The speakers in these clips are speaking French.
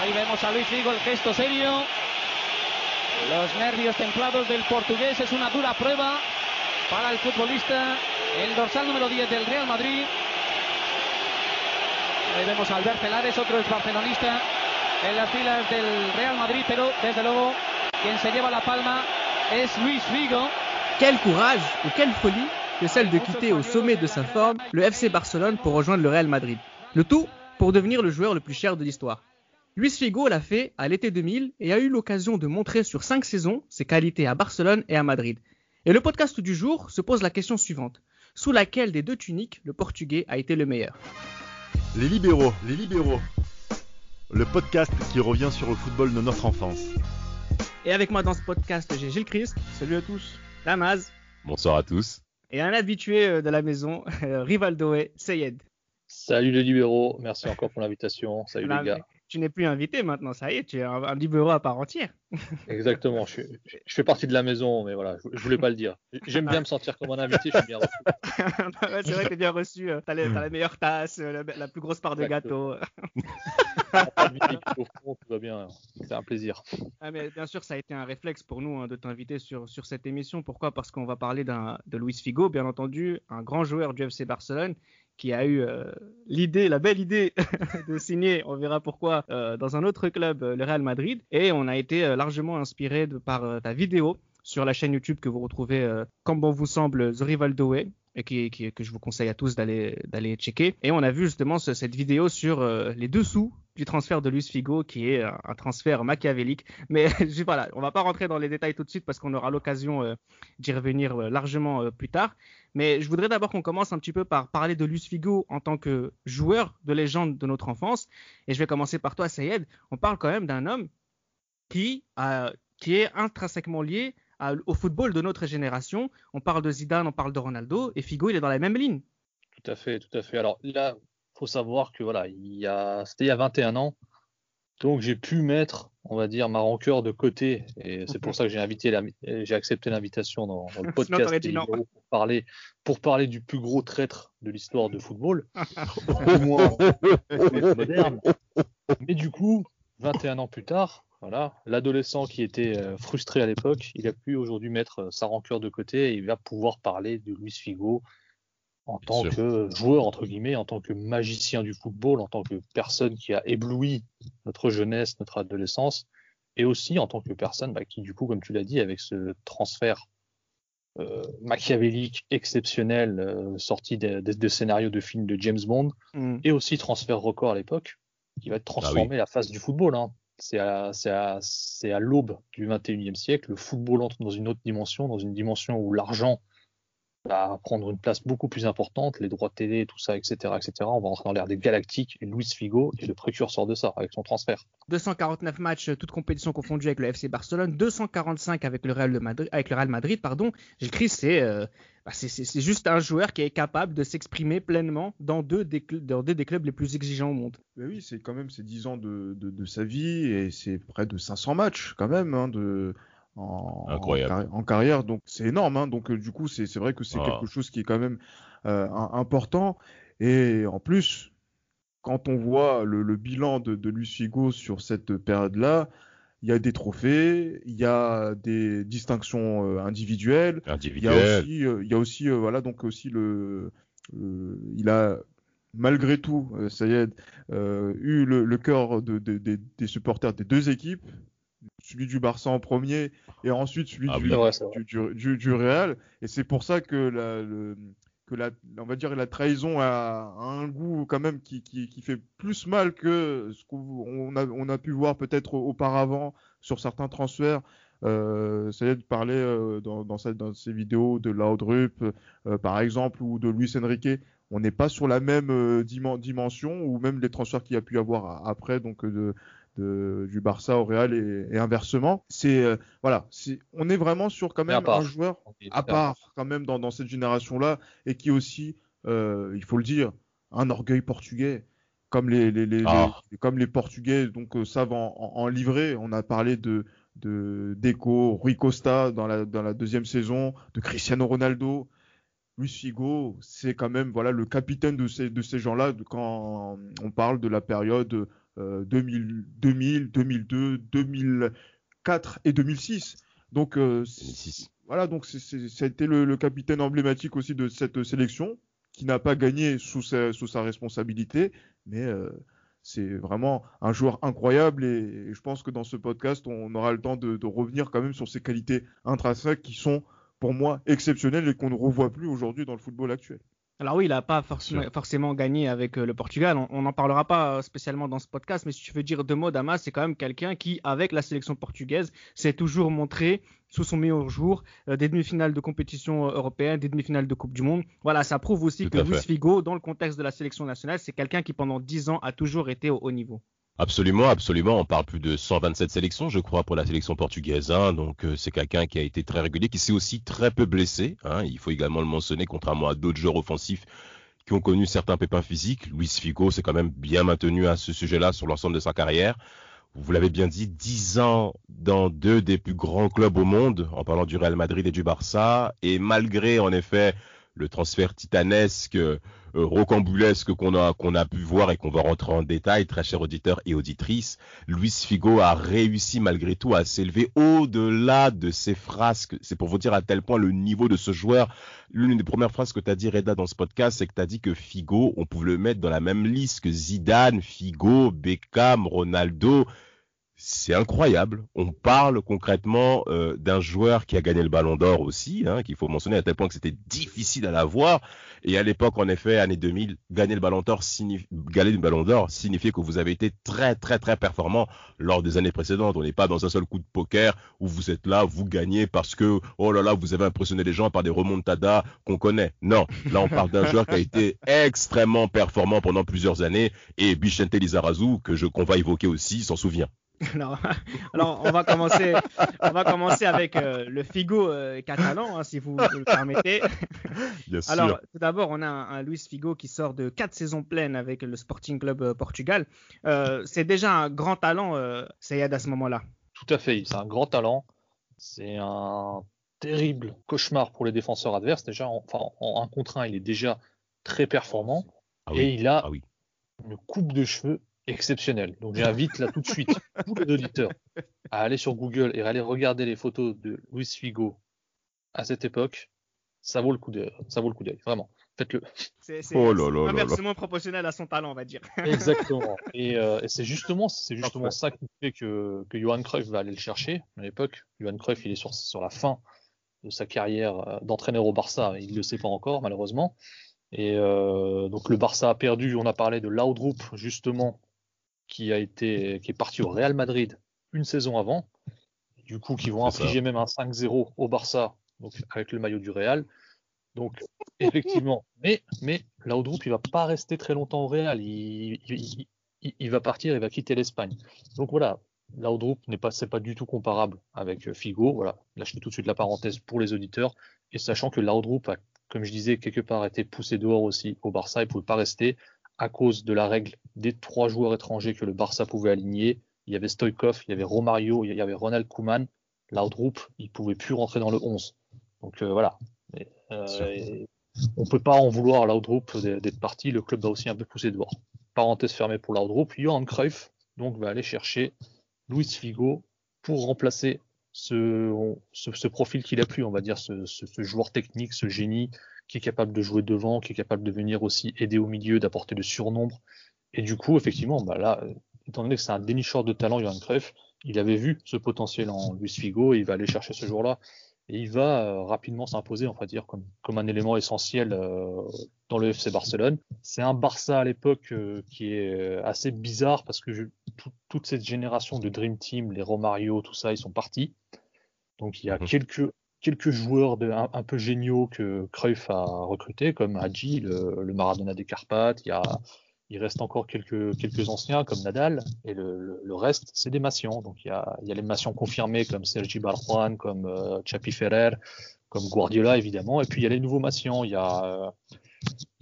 Ahí vemos a Luis Figo, el gesto serio. Los nervios templados del portugués es una dura prueba para el futbolista, el dorsal número 10 del Real Madrid. Ahí vemos a Albert Celares, otro es barcelonista en las filas del Real Madrid, pero desde luego quien se lleva la palma es Luis Figo. Quel courage ou quelle folie que celle de quitter au sommet de sa forme le FC Barcelone pour rejoindre le Real Madrid. Le tout pour devenir le joueur le plus cher de l'histoire. Luis Figo l'a fait à l'été 2000 et a eu l'occasion de montrer sur cinq saisons ses qualités à Barcelone et à Madrid. Et le podcast du jour se pose la question suivante. Sous laquelle des deux tuniques le Portugais a été le meilleur? Les libéraux, les libéraux. Le podcast qui revient sur le football de notre enfance. Et avec moi dans ce podcast, j'ai Gilles Christ. Salut à tous. Lamaz. Bonsoir à tous. Et un habitué euh, de la maison, Rivaldo et Sayed. Salut les libéraux, merci encore pour l'invitation. Salut les gars tu n'es plus invité maintenant, ça y est, tu es un, libéraux à part entière. Exactement, je, fais partie de la maison, mais voilà, je, ne voulais pas le dire. J'aime bien me sentir comme un invité, je suis bien reçu. c'est vrai que tu es bien reçu, tu as, la meilleure tasse, euh, la, plus grosse part de gâteau. tout va bien, c'est un plaisir. Ah, mais bien sûr, ça a été un réflexe pour nous hein, de t'inviter sur, sur cette émission. Pourquoi? Parce qu'on va parler de Luis Figo, bien entendu, un grand joueur du FC Barcelone qui a eu euh, l'idée, la belle idée de signer, on verra pourquoi, euh, dans un autre club, euh, le Real Madrid. Et on a été largement inspiré par ta vidéo sur la chaîne YouTube que vous retrouvez, comme bon vous semble, The Rivaldo Way que je vous conseille à tous d'aller checker. Et on a vu justement cette vidéo sur les dessous du transfert de Luis Figo, qui est un, transfert machiavélique. Mais voilà, on va pas rentrer dans les détails tout de suite parce qu'on aura l'occasion d'y revenir largement plus tard. Mais je voudrais d'abord qu'on commence un petit peu par parler de Luis Figo en tant que joueur de légende de notre enfance. Et je vais commencer par toi, Sayed. On parle quand même d'un homme qui est intrinsèquement lié au football de notre génération. On parle de Zidane, on parle de Ronaldo, et Figo, il est dans la même ligne. Tout à fait, tout à fait. Alors là, faut savoir que voilà, il y a, c'était il y a 21 ans. Donc j'ai pu mettre, on va dire, ma rancœur de côté, et c'est pour ça que j'ai invité, j'ai accepté l'invitation dans, le podcast pour parler, pour parler du plus gros traître de l'histoire de football, au moins moderne. Mais du coup, 21 ans plus tard, voilà, l'adolescent qui était euh, frustré à l'époque, il a pu aujourd'hui mettre euh, sa rancœur de côté et il va pouvoir parler de Luis Figo, en tant que joueur, entre guillemets, en tant que magicien du football, en tant que personne qui a ébloui notre jeunesse, notre adolescence, et aussi en tant que personne bah, qui, du coup, comme tu l'as dit, avec ce transfert euh, machiavélique, exceptionnel, euh, sorti des scénarios de films de James Bond, mm. et aussi transfert record à l'époque, qui va transformer bah la face du football. Hein. C'est à, l'aube du 21e siècle. Le football entre dans une autre dimension, dans une dimension où l'argent va prendre une place beaucoup plus importante, les droits de télé, tout ça, etc., etc. On va rentrer dans l'ère des galactiques et Luis Figo est le précurseur de ça avec son transfert. 249 matchs, toutes compétitions confondues avec le FC Barcelone, 245 avec le Real, Madrid, avec le Real Madrid, pardon. J'écris, euh, bah, c'est juste un joueur qui est capable de s'exprimer pleinement dans deux, des, dans deux des clubs les plus exigeants au monde. Mais oui, c'est quand même ces 10 ans de, de, de, sa vie et c'est près de 500 matchs quand même hein, de en, carrière. Donc c'est énorme. Hein. Donc euh, du coup, c'est vrai que c'est ah. quelque chose qui est quand même euh, important. Et en plus, quand on voit le, bilan de, de Luis Figo sur cette période-là, il y a des trophées, il y a des distinctions euh, individuelles, il y a aussi, il y a aussi voilà donc aussi le, il a malgré tout, ça y est, eu le, cœur de, des supporters des deux équipes, celui du Barça en premier et ensuite celui ah du, du, Real. Et c'est pour ça que la, que la, on va dire la trahison a, un goût quand même qui, qui, qui, fait plus mal que ce qu'on a, on a pu voir peut-être auparavant sur certains transferts. Euh, c'est de parler euh, dans, dans, cette, dans, ces vidéos de Laudrup, euh, par exemple, ou de Luis Enrique. On n'est pas sur la même euh, dimension, ou même les transferts qu'il y a pu avoir après, donc de, du Barça au Real et, inversement. C'est euh, voilà, on est vraiment sur quand même un joueur à part quand même dans, cette génération-là et qui aussi, euh, il faut le dire, un orgueil portugais. Comme les, ah. comme les Portugais donc euh, savent en, livrer. On a parlé de de Deco, Rui Costa dans la, dans la deuxième saison, de Cristiano Ronaldo. Luis Figo, c'est quand même voilà le capitaine de ces, de ces gens-là quand on parle de la période 2000, 2000, 2002, 2004 et 2006. Donc, euh, voilà, donc c'était le, le capitaine emblématique aussi de cette sélection qui n'a pas gagné sous sa, sous sa responsabilité, mais euh, c'est vraiment un joueur incroyable et, je pense que dans ce podcast, on aura le temps de, de, revenir quand même sur ses qualités intrinsèques qui sont pour moi exceptionnelles et qu'on ne revoit plus aujourd'hui dans le football actuel. Alors oui, il n'a pas forcément, gagné avec euh, le Portugal. On n'en parlera pas euh, spécialement dans ce podcast, mais si tu veux dire deux mots, Damas, c'est quand même quelqu'un qui, avec la sélection portugaise, s'est toujours montré sous son meilleur jour, euh, des demi-finales de compétition européenne, des demi-finales de Coupe du Monde. Voilà, ça prouve aussi que Luis Figo, dans le contexte de la sélection nationale, c'est quelqu'un qui pendant dix ans a toujours été au haut niveau. Absolument, absolument. On parle plus de 127 sélections, je crois, pour la sélection portugaise. Hein. Donc euh, c'est quelqu'un qui a été très régulier, qui s'est aussi très peu blessé. Hein. Il faut également le mentionner, contrairement à d'autres joueurs offensifs qui ont connu certains pépins physiques. Luis Figo s'est quand même bien maintenu à ce sujet-là sur l'ensemble de sa carrière. Vous l'avez bien dit, 10 ans dans deux des plus grands clubs au monde, en parlant du Real Madrid et du Barça. Et malgré, en effet, le transfert titanesque, euh, rocambolesque qu'on a, qu'on a pu voir et qu'on va rentrer en détail, très chers auditeurs et auditrices, Luis Figo a réussi malgré tout à s'élever au-delà de ses frasques. C'est pour vous dire à tel point le niveau de ce joueur. L'une des premières phrases que tu as dit, Reda, dans ce podcast, c'est que tu as dit que Figo, on pouvait le mettre dans la même liste que Zidane, Figo, Beckham, Ronaldo c'est incroyable. On parle concrètement euh, d'un joueur qui a gagné le Ballon d'Or aussi, hein, qu'il faut mentionner à tel point que c'était difficile à l'avoir. Et à l'époque, en effet, année 2000, gagner le Ballon d'Or signifiait que vous avez été très très très performant lors des années précédentes. On n'est pas dans un seul coup de poker où vous êtes là, vous gagnez parce que oh là là, vous avez impressionné les gens par des remontadas qu'on connaît. Non, là on parle d'un joueur qui a été extrêmement performant pendant plusieurs années et Bichente Lizarazu que je qu'on va évoquer aussi s'en souvient. Alors, on va commencer, on va commencer avec euh, le Figo euh, catalan, hein, si vous, le permettez. alors, tout d'abord, on a un, Luis Figo qui sort de quatre saisons pleines avec le Sporting Club euh, Portugal. c'est déjà un grand talent, Sayed, à ce moment-là. Tout à fait, c'est un grand talent. C'est un terrible cauchemar pour les défenseurs adverses. Déjà, en, enfin, en un contre un, il est déjà très performant. Ah et il a ah une coupe de cheveux exceptionnel. Donc j'invite là tout de suite tous les auditeurs à aller sur Google et à aller regarder les photos de Luis Figo à cette époque. Ça vaut le coup de, ça vaut le coup d'œil, vraiment. Faites-le. C'est oh inversement proportionnel à son talent, on va dire. Exactement. Euh, et, c'est justement, c'est justement ça qui fait que, que Johan Cruyff va aller le chercher. À l'époque, Johan Cruyff, il est sur, sur la fin de sa carrière euh, d'entraîneur au Barça. Il ne le sait pas encore, malheureusement. Et euh, donc le Barça a perdu. On a parlé de Laudrup justement qui a été qui est parti au Real Madrid une saison avant, du coup qui vont infliger même un 5-0 au Barça, donc avec le maillot du Real. Donc effectivement, mais mais Laudrup il va pas rester très longtemps au Real, il, il, va partir, il va quitter l'Espagne. Donc voilà, Laudrup n'est pas c'est pas du tout comparable avec Figo. Voilà, là je fais tout de suite la parenthèse pour les auditeurs et sachant que Laudrup a comme je disais, quelque part été poussé dehors aussi au Barça, il pouvait pas rester à cause de la règle des trois joueurs étrangers que le Barça pouvait aligner. Il y avait Stoikov, il y avait Romario, il y avait Ronald Koeman. Laudrup, il pouvait plus rentrer dans le 11. Donc euh, voilà. Euh, on peut pas en vouloir à Laudrup d'être parti. Le club va aussi un peu pousser dehors. Parenthèse fermée pour Laudrup. Johan Cruyff donc va aller chercher Luis Figo pour remplacer ce, ce, profil qu'il a plu, on va dire, ce, ce, joueur technique, ce génie qui est capable de jouer devant, qui est capable de venir aussi aider au milieu, d'apporter le surnombre. Et du coup, effectivement, bah là, étant donné que c'est un dénicheur de talent, Johan Cruyff, il avait vu ce potentiel en Luis Figo et il va aller chercher ce jour-là. Et il va euh, rapidement s'imposer, on va dire, comme, comme un élément essentiel euh, dans le FC Barcelone. C'est un Barça à l'époque euh, qui est assez bizarre parce que toute cette génération de Dream Team, les Romario, tout ça, ils sont partis. Donc il y a mhm. quelques quelques joueurs un, peu géniaux que Cruyff a recrutés, comme Hadji, le, Maradona des Carpates. Il, y reste encore quelques, anciens, comme Nadal. Et le, reste, c'est des Massians. Donc il y, a, les Massians confirmés, comme Sergi Barjuan, comme euh, Chapi Ferrer, comme Guardiola, évidemment. Et puis il y a les nouveaux Massians. Il y a,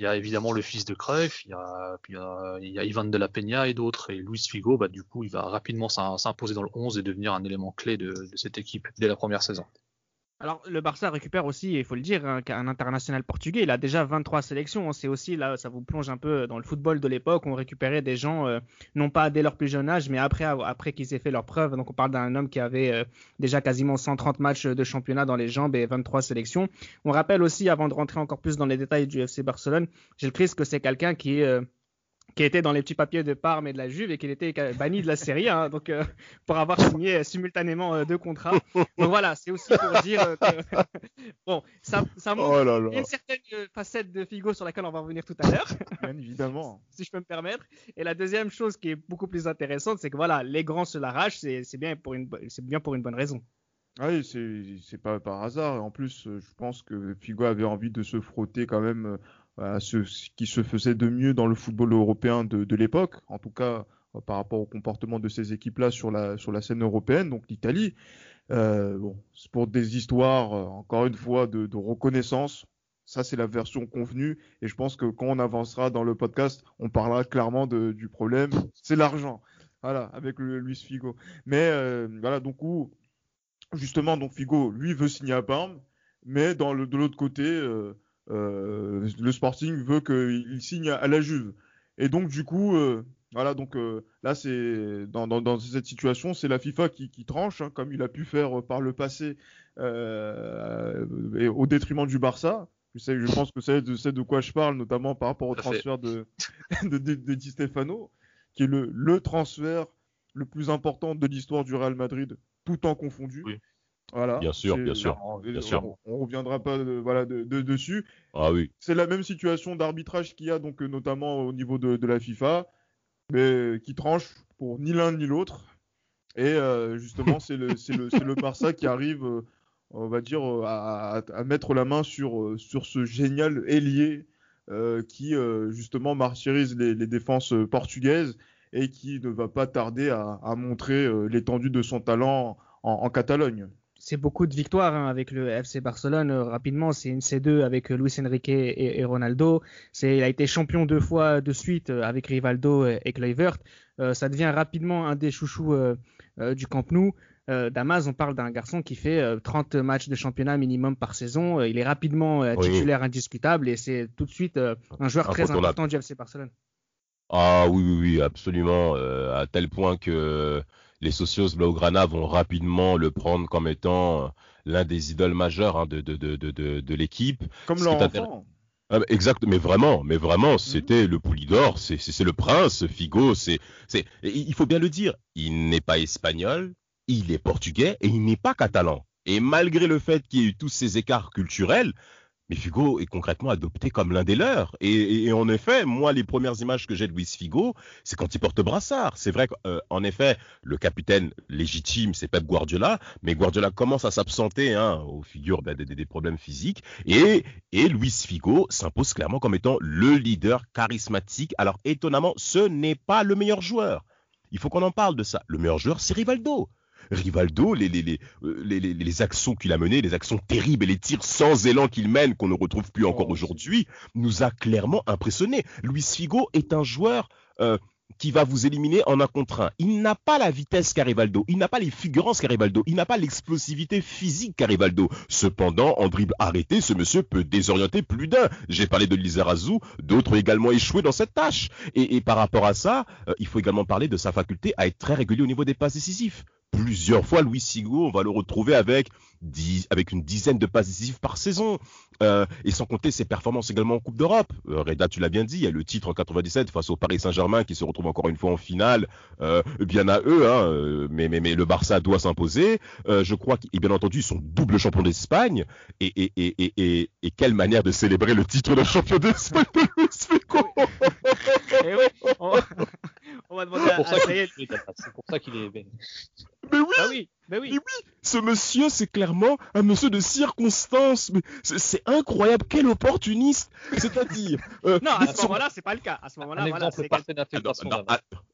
euh, évidemment le fils de Cruyff, il y a, puis il y a, Ivan de la Peña et d'autres. Et Luis Figo, bah, du coup, il va rapidement s'imposer dans le 11 et devenir un élément clé de cette équipe dès la première saison. Alors, le Barça récupère aussi, il faut le dire, un, international portugais. Il a déjà 23 sélections. C'est aussi là, ça vous plonge un peu dans le football de l'époque. On récupérait des gens, euh, non pas dès leur plus jeune âge, mais après, après qu'ils aient fait leur preuve. Donc, on parle d'un homme qui avait euh, déjà quasiment 130 matchs de championnat dans les jambes et 23 sélections. On rappelle aussi, avant de rentrer encore plus dans les détails du FC Barcelone, Gilles Christ, que c'est quelqu'un qui euh, qui était dans les petits papiers de Parme et de la Juve et qui était banni de la série, hein, donc euh, pour avoir signé simultanément euh, deux contrats. Donc voilà, c'est aussi pour dire euh, que bon, ça, ça montre oh une certaine facette de Figo sur laquelle on va revenir tout à l'heure. Bien évidemment. si je peux me permettre. Et la deuxième chose qui est beaucoup plus intéressante, c'est que voilà, les grands se l'arrachent, c'est bien pour une, c'est bien pour une bonne raison. Ah oui, c'est pas par hasard. En plus, je pense que Figo avait envie de se frotter quand même à ce, qui se faisait de mieux dans le football européen de, l'époque, en tout cas euh, par rapport au comportement de ces équipes-là sur la, sur la scène européenne, donc l'Italie. Euh, bon, c'est pour des histoires, euh, encore une fois, de, reconnaissance. Ça, c'est la version convenue. Et je pense que quand on avancera dans le podcast, on parlera clairement du problème. C'est l'argent. Voilà, avec Luis Figo. Mais voilà, donc où, justement, donc Figo, lui, veut signer à Parme. Mais dans le, de l'autre côté, le Sporting veut qu'il signe à, la Juve. Et donc du coup, euh, voilà, donc euh, là c'est dans, cette situation, c'est la FIFA qui, tranche, hein, comme il a pu faire par le passé, au détriment du Barça. Je, sais, je pense que c'est de, de quoi je parle, notamment par rapport au transfert de, de, Di Stefano, qui est le, le transfert le plus important de l'histoire du Real Madrid, tout en confondu. Voilà. Bien sûr, bien sûr. bien sûr. On, reviendra pas de, voilà, de, dessus. Ah oui. C'est la même situation d'arbitrage qu'il y a donc euh, notamment au niveau de, la FIFA, mais qui tranche pour ni l'un ni l'autre. Et euh, justement, c'est le, le, le, Barça qui arrive, euh, on va dire, à, mettre la main sur, sur ce génial ailier qui justement martyrise les, les, défenses portugaises et qui ne va pas tarder à, à montrer l'étendue de son talent en Catalogne c'est beaucoup de victoires hein, avec le FC Barcelone. Euh, rapidement, c'est une C2 avec euh, Luis Enrique et, Ronaldo. C'est, il a été champion deux fois de suite euh, avec Rivaldo et, Kluivert. ça devient rapidement un des chouchous du Camp Nou. Damas, on parle d'un garçon qui fait 30 matchs de championnat minimum par saison. il est rapidement titulaire indiscutable et c'est tout de suite un joueur très important du FC Barcelone. Ah oui, oui, oui, absolument. à tel point que les socios Blaugrana vont rapidement le prendre comme étant euh, l'un des idoles majeures hein, de, de, de, de, de l'équipe. Comme l'enfant. Ah, exact, mais vraiment, mais vraiment, mhm. c'était le Poulidor, c'est le prince, Figo, c'est, c'est, il faut bien le dire, il n'est pas espagnol, il est portugais et il n'est pas catalan. Et malgré le fait qu'il y ait eu tous ces écarts culturels, mais Figo est concrètement adopté comme l'un des leurs. Et, en effet, moi, les premières images que j'ai de Luis Figo, c'est quand il porte brassard. C'est vrai qu'en euh, effet, le capitaine légitime, c'est Pep Guardiola, mais Guardiola commence à s'absenter hein, aux figures bah, des, problèmes physiques. Et, et Luis Figo s'impose clairement comme étant le leader charismatique. Alors étonnamment, ce n'est pas le meilleur joueur. Il faut qu'on en parle de ça. Le meilleur joueur, c'est Rivaldo. Rivaldo, les, les, euh, les, les, les actions qu'il a menées, les actions terribles et les tirs sans élan qu'il mène, qu'on ne retrouve plus encore oh, aujourd'hui, nous a clairement impressionné. Luis Figo est un joueur euh, qui va vous éliminer en un contre un. Il n'a pas la vitesse qu'Arivaldo, il n'a pas les figurances qu'Arivaldo, il n'a pas l'explosivité physique qu'Arivaldo. Cependant, en dribble arrêté, ce monsieur peut désorienter plus d'un. J'ai parlé de Lizarazu, d'autres ont également échoué dans cette tâche. Et, et par rapport à ça, euh, il faut également parler de sa faculté à être très régulier au niveau des passes décisives plusieurs fois. Louis Sigo, on va le retrouver avec, avec une dizaine de passes décisives par saison. Euh, et sans compter ses performances également en Coupe d'Europe. Euh, Reda, tu l'as bien dit, il y a le titre en 97 face au Paris Saint-Germain qui se retrouve encore une fois en finale. Euh, bien à eux, hein, mais, mais, mais le Barça doit s'imposer. je crois qu'ils, bien entendu, ils sont double champion d'Espagne. Et, et, et, et, et, quelle manière de célébrer le titre de champion d'Espagne de Luis Figo eh oui, on, va demander à, C'est pour ça qu'il est... Mais oui, ah oui, mais oui. Mais oui, ce monsieur, c'est clairement un monsieur de circonstance. Mais c'est incroyable, quel opportuniste. C'est-à-dire. Euh, non, à ce moment-là, c'est pas le cas. À ce moment-là, voilà, c'est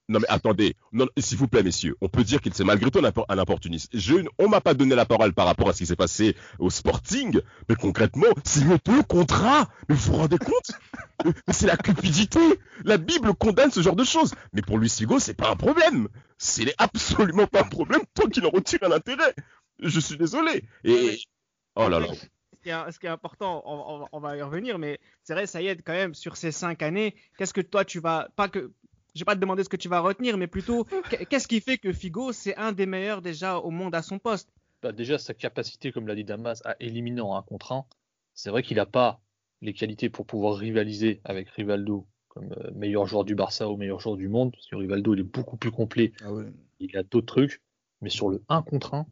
non, mais attendez, s'il vous plaît, messieurs, on peut dire qu'il c'est malgré tout un, opportuniste. Je, on m'a pas donné la parole par rapport à ce qui s'est passé au Sporting, mais concrètement, signe deux contrats. Mais vous vous rendez compte? C'est la cupidité. La Bible condamne ce genre de choses. Mais pour Luis Figo, c'est pas un problème. C'est absolument pas un problème tant qu'il en retire un intérêt. Je suis désolé. Et, Oh là là. Ce qui, est, important, on, va y revenir, mais c'est vrai, ça y est, quand même, sur ces cinq années, qu'est-ce que toi tu vas, pas que, je vais pas te demander ce que tu vas retenir, mais plutôt, qu'est-ce qui fait que Figo, c'est un des meilleurs déjà au monde à son poste? Bah Déjà, sa capacité, comme l'a dit Damas, à éliminer en un contre un, c'est vrai qu'il n'a pas les qualités pour pouvoir rivaliser avec Rivaldo comme euh, meilleur joueur du Barça ou meilleur joueur du monde, parce que Rivaldo il est beaucoup plus complet, ah il a d'autres trucs, mais sur le 1 contre 1,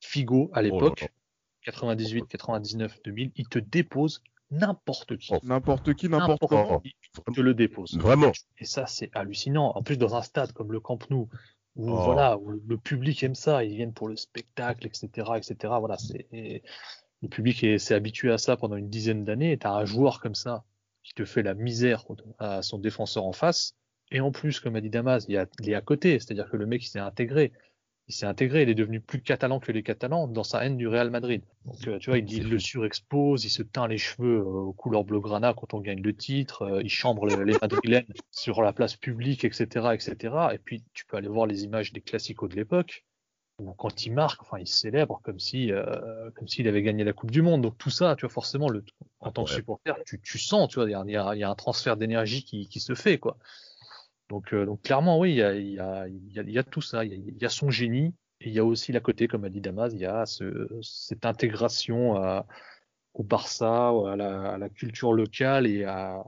Figo à oh l'époque, 98, 99, 2000, il te dépose n'importe qui. N'importe qui, n'importe comment. Il te le dépose. Vraiment. Et ça, c'est hallucinant. En plus, dans un stade comme le Camp Nou, où, oh. voilà, le public aime ça, ils viennent pour le spectacle, etc. etc. Voilà, c'est, le public s'est habitué à ça pendant une dizaine d'années, et tu as un joueur comme ça qui te fait la misère à son défenseur en face. Et en plus, comme a dit Damas, il, est à côté, c'est-à-dire que le mec s'est intégré. Il s'est intégré, il est devenu plus catalan que les Catalans dans sa haine du Real Madrid. Donc euh, tu vois, il, le surexpose, il se teint les cheveux euh, aux couleurs bleu-granat quand on gagne le titre, euh, il chambre les, Madrilènes sur la place publique, etc., etc. Et puis tu peux aller voir les images des classicos de l'époque quand il marque, enfin, il célèbre comme si, euh, comme s'il avait gagné la Coupe du Monde. Donc tout ça, tu vois, forcément, le, en tant que supporter, tu, tu sens, tu vois, il y a, y a, un transfert d'énergie qui, qui, se fait, quoi. Donc, euh, donc clairement, oui, il y a, y, a, y a, tout ça. Il y, a, son génie et il y a aussi la côté, comme a dit Damas, il y a ce, cette intégration à, au Barça, à la, à la, culture locale et, à,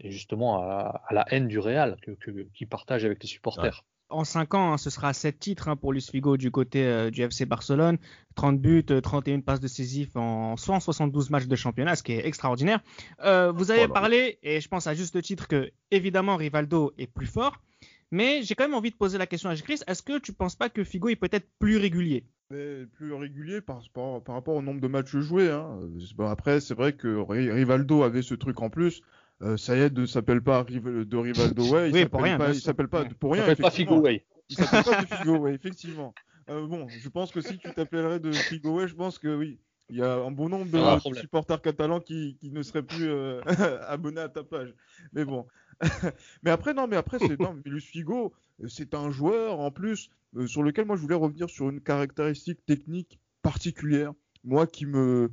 et justement à, à la haine du Real que, qu'il partage avec les supporters en 5 ans, hein, ce sera 7 titres hein, pour Luis Figo du côté euh, du FC Barcelone. 30 buts, 31 euh, passes décisives en 172 matchs de championnat, ce qui est extraordinaire. Euh, vous avez parlé, et je pense à juste titre que évidemment Rivaldo est plus fort, mais j'ai quand même envie de poser la question à Chris. Est-ce que tu ne penses pas que Figo est peut-être plus régulier? Plus régulier par, rapport au nombre de matchs joués. Hein. après, c'est vrai que Rivaldo avait ce truc en plus. Euh, Sayed ne s'appelle pas de Rivaldo Way. Il s'appelle pas, il s'appelle pas pour rien. Il s'appelle pas Figo Way. Il s'appelle pas de Figo Way, effectivement. Euh, bon, je pense que si tu t'appellerais de Figo Way, je pense que oui. Il y a un bon nombre de, supporters catalans qui, qui, ne seraient plus euh, abonnés à ta page. Mais bon. mais après, non, mais après, c'est non, Luis Figo, c'est un joueur en plus sur lequel moi je voulais revenir sur une caractéristique technique particulière. Moi qui me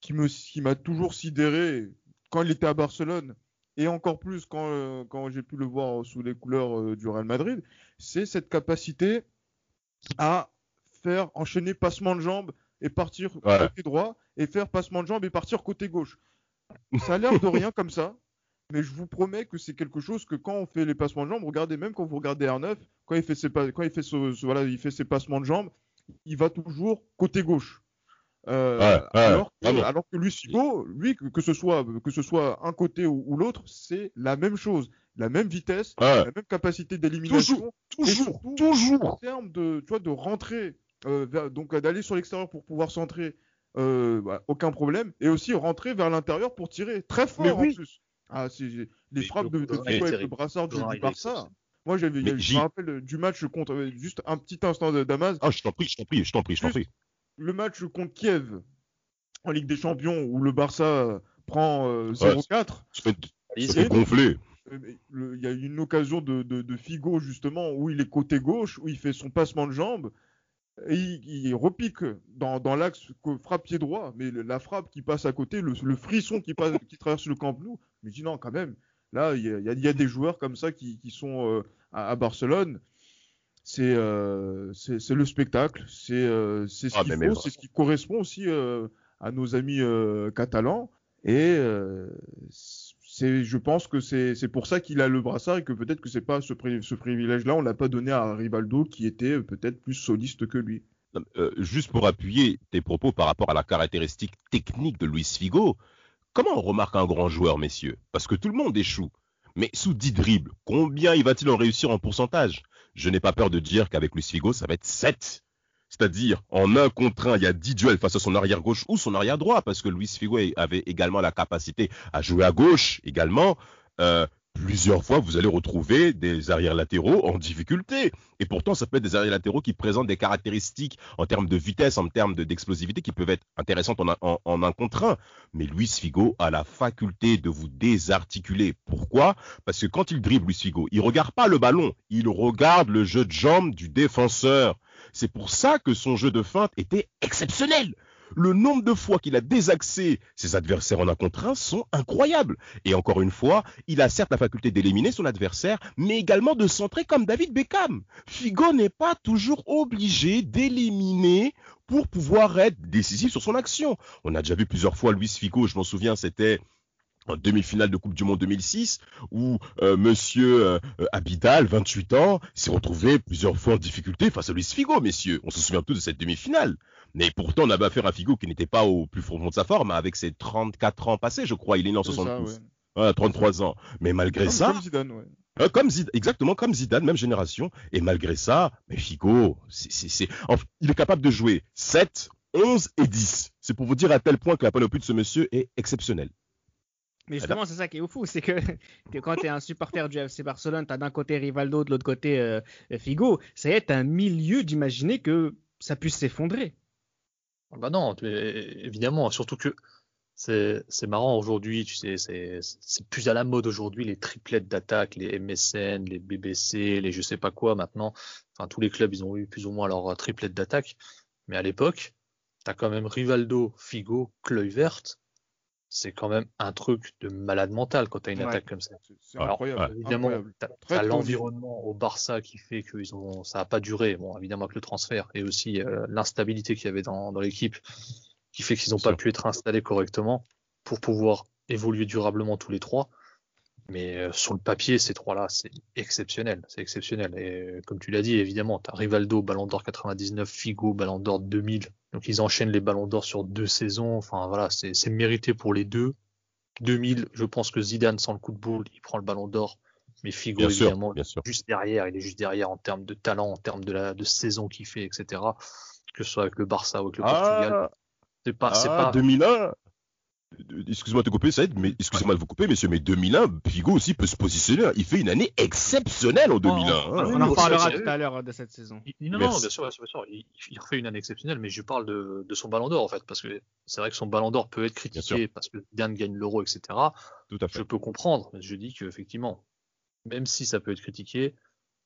qui me qui m'a toujours sidéré quand il était à Barcelone et encore plus quand, euh, quand j'ai pu le voir sous les couleurs euh, du Real Madrid, c'est cette capacité à faire enchaîner passement de jambes et partir côté droit et faire passement de jambes et partir côté gauche. Ça a l'air de rien comme ça, mais je vous promets que c'est quelque chose que quand on fait les passements de jambes, regardez même quand vous regardez R9, quand il fait ses, quand il fait voilà, il fait ses passements de jambes, il va toujours côté gauche. Euh, alors, que, Luis Figo, lui, que, ce soit que ce soit un côté ou, l'autre, c'est la même chose, la même vitesse, la même capacité d'élimination, toujours, toujours, toujours. En termes de, tu vois, de rentrer, euh, donc d'aller sur l'extérieur pour pouvoir centrer, euh, bah, aucun problème, et aussi rentrer vers l'intérieur pour tirer très fort en plus. Ah, les frappes de, Figo avec le brassard du, Barça. Moi, j'avais, je me rappelle du match contre, juste un petit instant de Damas. Ah, je t'en prie, je t'en prie, je t'en prie, je t'en prie le match contre Kiev en Ligue des Champions où le Barça prend 0-4. Euh, c'est gonflé. Euh, il y a une occasion de, Figo justement où il est côté gauche, où il fait son passement de jambe et il, repique dans, l'axe frappe pied droit, mais la frappe qui passe à côté, le, frisson qui, passe, qui traverse le camp nous, mais dis non quand même, là il y a, des joueurs comme ça qui, sont euh, à, Barcelone euh, c'est le spectacle, c'est euh, c'est ce ah, qu'il faut, c'est ce qui correspond aussi euh, à nos amis catalans et c'est je pense que c'est pour ça qu'il a le brassard et que peut-être que c'est pas ce, ce privilège-là, on l'a pas donné à Rivaldo qui était peut-être plus soliste que lui. juste pour appuyer tes propos par rapport à la caractéristique technique de Luis Figo, comment on remarque un grand joueur, messieurs? Parce que tout le monde échoue. Mais sous 10 dribbles, combien il va-t-il en réussir en pourcentage? Je n'ai pas peur de dire qu'avec Luis Figo, ça va être 7. C'est-à-dire, en un contre un, il y a 10 duels face à son arrière gauche ou son arrière droit, parce que Luis Figo avait également la capacité à jouer à gauche également. Euh, plusieurs fois, vous allez retrouver des arrières latéraux en difficulté. Et pourtant, ça peut être des arrières latéraux qui présentent des caractéristiques en termes de vitesse, en termes d'explosivité qui peuvent être intéressantes en, un contre un. Mais Luis Figo a la faculté de vous désarticuler. Pourquoi? Parce que quand il dribble Luis Figo, il regarde pas le ballon, il regarde le jeu de jambes du défenseur. C'est pour ça que son jeu de feinte était exceptionnel. Le nombre de fois qu'il a désaxé ses adversaires en un contre un sont incroyables. Et encore une fois, il a certes la faculté d'éliminer son adversaire, mais également de centrer comme David Beckham. Figo n'est pas toujours obligé d'éliminer pour pouvoir être décisif sur son action. On a déjà vu plusieurs fois Luis Figo, je m'en souviens, c'était en demi-finale de Coupe du Monde 2006, où euh, Monsieur euh, Abidal, 28 ans, s'est retrouvé plusieurs fois en difficulté face à Luis Figo, messieurs. On se souvient tous de cette demi-finale. Mais pourtant, on avait affaire à Figo qui n'était pas au plus fond de sa forme, avec ses 34 ans passés, je crois. Il est né en 72. 33 ans. Mais malgré ça. Comme Zidane, ouais. Euh, comme Zidane, exactement comme Zidane, même génération. Et malgré ça, mais Figo, c'est, il est capable de jouer 7, 11 et 10. C'est pour vous dire à tel point que la panoplie de ce monsieur est exceptionnelle. Mais justement, c'est ça qui est fou, c'est que, quand tu es un supporter du FC Barcelone, tu as d'un côté Rivaldo, de l'autre côté euh, Figo, ça est un milieu d'imaginer que ça puisse s'effondrer. Ah bah non, évidemment, surtout que c'est marrant aujourd'hui, tu sais, c'est plus à la mode aujourd'hui les triplettes d'attaque, les MSN, les BBC, les je sais pas quoi maintenant. Enfin, tous les clubs, ils ont eu plus ou moins leur triplette d'attaque. Mais à l'époque, tu as quand même Rivaldo, Figo, Kluivert c'est quand même un truc de malade mental quand tu as une attaque comme ça. C'est incroyable. Évidemment, tu as, l'environnement au Barça qui fait que ils ont, ça n'a pas duré. Bon, évidemment que le transfert et aussi euh, l'instabilité qu'il y avait dans, dans l'équipe qui fait qu'ils n'ont pas pu être installés correctement pour pouvoir évoluer durablement tous les trois. Mais euh, sur le papier, ces trois-là, c'est exceptionnel. C'est exceptionnel. Et euh, comme tu l'as dit, évidemment, tu as Rivaldo, Ballon d'Or 99, Figo, Ballon d'Or 2000. Donc ils enchaînent les Ballons d'Or sur deux saisons. Enfin voilà, c'est mérité pour les deux. 2000, je pense que Zidane, sans le coup de boule, il prend le Ballon d'Or. Mais Figo, évidemment, juste derrière. Il est juste derrière en termes de talent, en termes de, la, de saison qu'il fait, etc. Que ce soit avec le Barça ou avec le ah Portugal. C'est pas, ah, pas. 2001 excusez-moi de te couper, Saïd, mais excusez-moi de vous couper, messieurs, mais 2001, Figo aussi peut se positionner. Il fait une année exceptionnelle en 2001. Hein. on en parlera tout à l'heure de cette saison. non, non, bien sûr, bien sûr, Il, refait une année exceptionnelle, mais je parle de, son ballon d'or, en fait, parce que c'est vrai que son ballon d'or peut être critiqué parce que Dan gagne l'euro, etc. Tout à fait. Je peux comprendre, mais je dis qu'effectivement, même si ça peut être critiqué,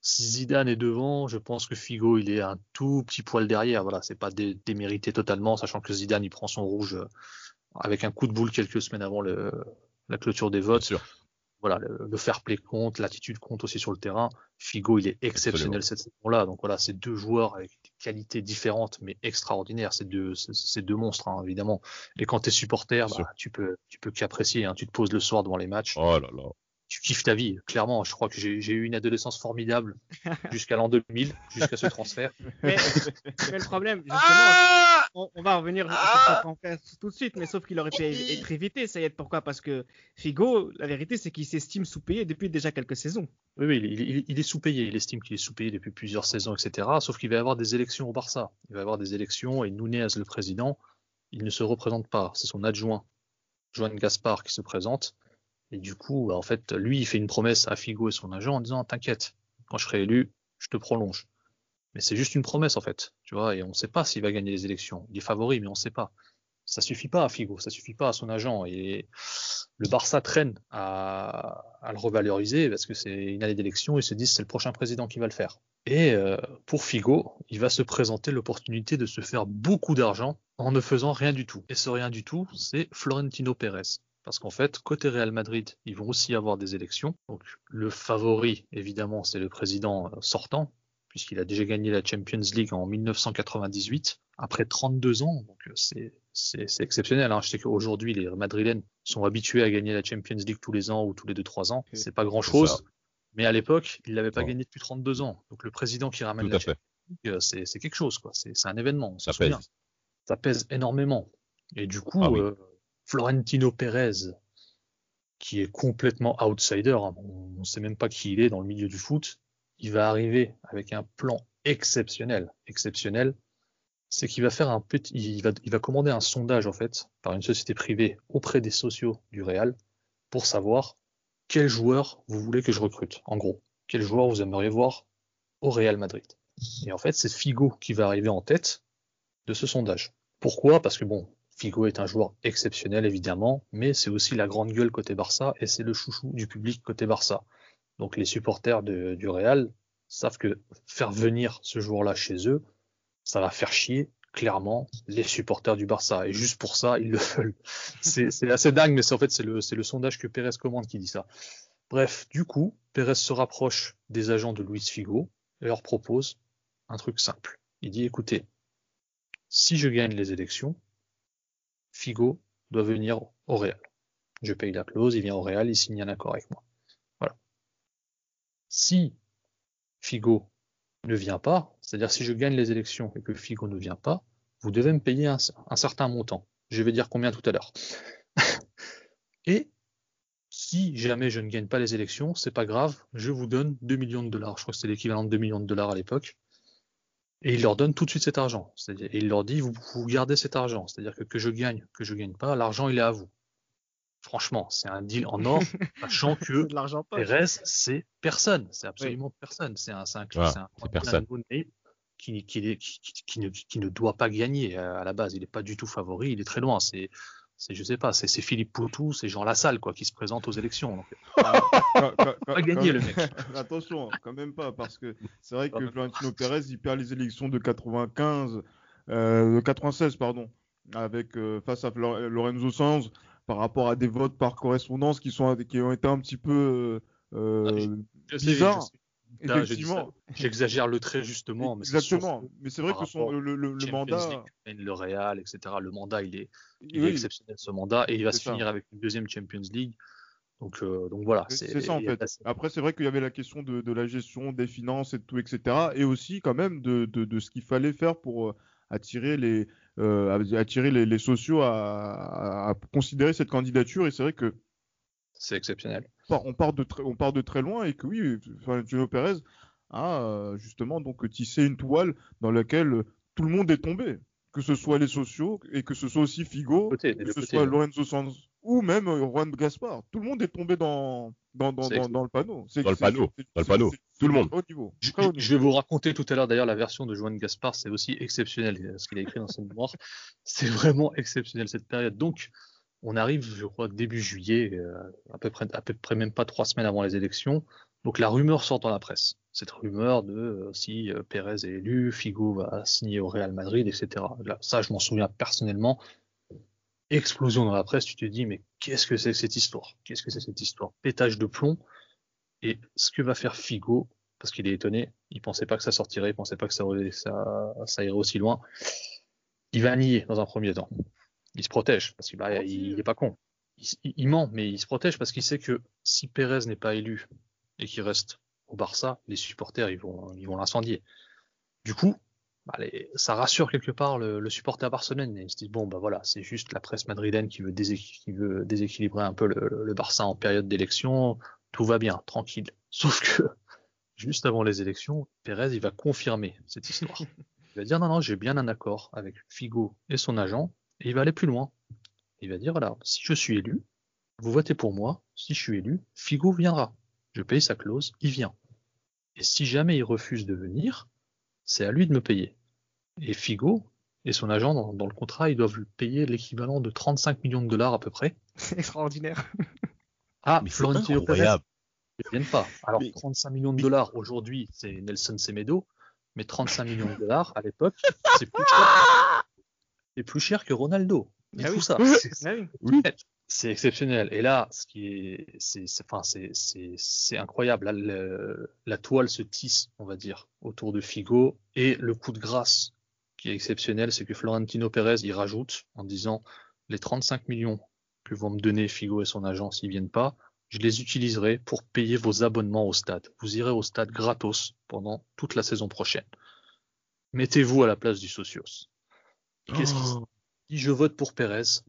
si Zidane est devant, je pense que Figo, il est un tout petit poil derrière. Voilà, c'est pas démérité totalement, sachant que Zidane, il prend son rouge avec un coup de boule quelques semaines avant le, la clôture des votes. Voilà, le, fair play compte, l'attitude compte aussi sur le terrain. Figo, il est exceptionnel cette saison-là. Donc voilà, c'est deux joueurs avec des qualités différentes mais extraordinaires. C'est deux, c'est deux monstres hein, évidemment. Et quand tu es supporter, bah, tu peux, tu peux qu'apprécier. Hein. Tu te poses le soir devant les matchs. Oh là là tu kiffes ta vie, clairement. Je crois que j'ai eu une adolescence formidable jusqu'à l'an 2000, jusqu'à ce transfert. Mais, le problème, justement, ah on, va revenir ah tout de suite, mais sauf qu'il aurait pu être évité, ça y est. Pourquoi? Parce que Figo, la vérité, c'est qu'il s'estime sous-payé depuis déjà quelques saisons. Oui, oui, il, est sous-payé. Il estime qu'il est sous-payé depuis plusieurs saisons, etc. Sauf qu'il va y avoir des élections au Barça. Il va y avoir des élections et Nunez, le président, il ne se représente pas. C'est son adjoint, Joan Gaspard, qui se présente. Et du coup, bah, en fait, lui, il fait une promesse à Figo et son agent en disant T'inquiète, quand je serai élu, je te prolonge. Mais c'est juste une promesse, en fait. Tu vois, et on ne sait pas s'il va gagner les élections. Il est favori, mais on ne sait pas. Ça suffit pas à Figo, ça suffit pas à son agent. Et le Barça traîne à, le revaloriser parce que c'est une année d'élection. Ils se disent c'est le prochain président qui va le faire. Et euh, pour Figo, il va se présenter l'opportunité de se faire beaucoup d'argent en ne faisant rien du tout. Et ce rien du tout, c'est Florentino Pérez. Parce qu'en fait, côté Real Madrid, ils vont aussi avoir des élections. Donc le favori, évidemment, c'est le président euh, sortant, puisqu'il a déjà gagné la Champions League en 1998, après 32 ans. Donc euh, c'est c'est exceptionnel. Hein. Je sais qu'aujourd'hui, les Madrilènes sont habitués à gagner la Champions League tous les ans ou tous les 2-3 ans. C'est pas grand-chose. Mais à l'époque, il l'avait pas gagné depuis 32 ans. Donc le président qui ramène la Champions League, euh, c'est quelque chose. quoi. C'est un événement. Ça pèse. Ça pèse énormément. Et du coup, ah Florentino Pérez, qui est complètement outsider, hein. on ne sait même pas qui il est dans le milieu du foot, il va arriver avec un plan exceptionnel. Exceptionnel, c'est qu'il va faire un il va, il va commander un sondage en fait par une société privée auprès des sociaux du Real pour savoir quel joueur vous voulez que je recrute. En gros, quel joueur vous aimeriez voir au Real Madrid. Et en fait, c'est Figo qui va arriver en tête de ce sondage. Pourquoi? Parce que bon, Figo est un joueur exceptionnel évidemment, mais c'est aussi la grande gueule côté Barça et c'est le chouchou du public côté Barça. Donc les supporters du Real savent que faire venir ce joueur-là chez eux, ça va faire chier clairement les supporters du Barça. Et juste pour ça, ils le veulent. C'est assez dingue, mais en fait, c'est le, sondage que Pérez commande qui dit ça. Bref, du coup, Pérez se rapproche des agents de Luis Figo et leur propose un truc simple. Il dit, écoutez, si je gagne les élections, Figo doit venir au Real. Je paye la clause, il vient au Real, il signe un accord avec moi. Voilà. Si Figo ne vient pas, c'est-à-dire si je gagne les élections et que Figo ne vient pas, vous devez me payer un, certain montant. Je vais dire combien tout à l'heure. et si jamais je ne gagne pas les élections, c'est pas grave, je vous donne 2 millions de dollars. Je crois que c'était l'équivalent de 2 millions de dollars à l'époque. Et il leur donne tout de suite cet argent. Et il leur dit, vous, vous gardez cet argent. C'est-à-dire que que je gagne, que je gagne pas, l'argent il est à vous. Franchement, c'est un deal en or, sachant que Perez, c'est personne. C'est absolument personne. C'est un, c'est un, un, personne. Qui, qui, qui, ne, qui, ne, doit pas gagner à la base. Il n'est pas du tout favori. Il est très loin. C'est, c'est je sais pas, c'est, Philippe Poutou, c'est Jean Lassalle quoi, qui se présente aux élections. Donc, pas gagner le mec. Attention, quand même pas, parce que c'est vrai que Florentino Pérez, il perd les élections de 95, euh, 96 pardon, avec euh, face à Lorenzo Sanz par rapport à des votes par correspondance qui, sont, qui ont été un petit peu euh, ah, bizarres. Effectivement. J'exagère le trait justement. Mais Exactement. Mais c'est vrai que son, le, le, le mandat. le Real, etc. Le mandat, il est, il est exceptionnel ce mandat et il va se finir avec une deuxième Champions League. Donc, euh, donc voilà. C'est ça en fait. Après, c'est vrai qu'il y avait la question de, de, la gestion des finances et tout, etc. Et aussi quand même de, de, de ce qu'il fallait faire pour euh, attirer les, euh, attirer les, les sociaux à, à, considérer cette candidature. Et c'est vrai que c'est exceptionnel. On part, de on part de très loin et que oui, Florentino Pérez a euh, justement donc tissé une toile dans laquelle tout le monde est tombé, que ce soit les sociaux et que ce soit aussi Figo, que ce soit Lorenzo Sanz ou même Juan Gaspar. Tout le monde est tombé dans, dans, dans, dans, le panneau. Dans le panneau, dans le panneau. Tout le monde. Je, vais vous raconter tout à l'heure d'ailleurs la version de Juan Gaspar, c'est aussi exceptionnel ce qu'il a écrit dans son mémoire. C'est vraiment exceptionnel cette période. Donc, on arrive, je crois, début juillet, euh, à, peu près, même pas trois semaines avant les élections. Donc la rumeur sort dans la presse. Cette rumeur de euh, si euh, Pérez est élu, Figo va signer au Real Madrid, etc. Ça, je m'en souviens personnellement. Explosion dans la presse, tu te dis, mais qu'est-ce que c'est cette histoire? Qu'est-ce que c'est cette histoire? Pétage de plomb. Et ce que va faire Figo, parce qu'il est étonné, il pensait pas que ça sortirait, il pensait pas que ça irait aussi loin. Il va nier dans un premier temps il se protège parce qu'il bah, il, est pas con. Il, ment, mais il se protège parce qu'il sait que si Pérez n'est pas élu et qu'il reste au Barça, les supporters ils vont ils vont l'incendier. Du coup, bah, ça rassure quelque part le, le supporter Barcelone. Et ils se disent bon bah voilà, c'est juste la presse madrilène qui veut, qui veut déséquilibrer un peu le, le Barça en période d'élection. Tout va bien, tranquille. Sauf que juste avant les élections, Pérez il va confirmer cette histoire. Il va dire non non, j'ai bien un accord avec Figo et son agent et il va aller plus loin. Il va dire, voilà, si je suis élu, vous votez pour moi, si je suis élu, Figo viendra. Je paye sa clause, il vient. Et si jamais il refuse de venir, c'est à lui de me payer. Et Figo et son agent dans, le contrat, ils doivent payer l'équivalent de 35 millions de dollars à peu près. C'est extraordinaire. Ah, mais Florentino Pérez, ils viennent pas. Alors 35 millions de dollars aujourd'hui, c'est Nelson Semedo, mais 35 millions de dollars à l'époque, c'est plus cher est plus cher que Ronaldo. Ah tout ça. C'est exceptionnel. Et là, ce qui est, c'est, enfin, c'est, incroyable. la toile se tisse, on va dire, autour de Figo. Et le coup de grâce qui est exceptionnel, c'est que Florentino Pérez y rajoute en disant les 35 millions que vont me donner Figo et son agent s'ils viennent pas, je les utiliserai pour payer vos abonnements au stade. Vous irez au stade gratos pendant toute la saison prochaine. Mettez-vous à la place du Socios. Qu'est-ce oh. Si je vote pour Pérez,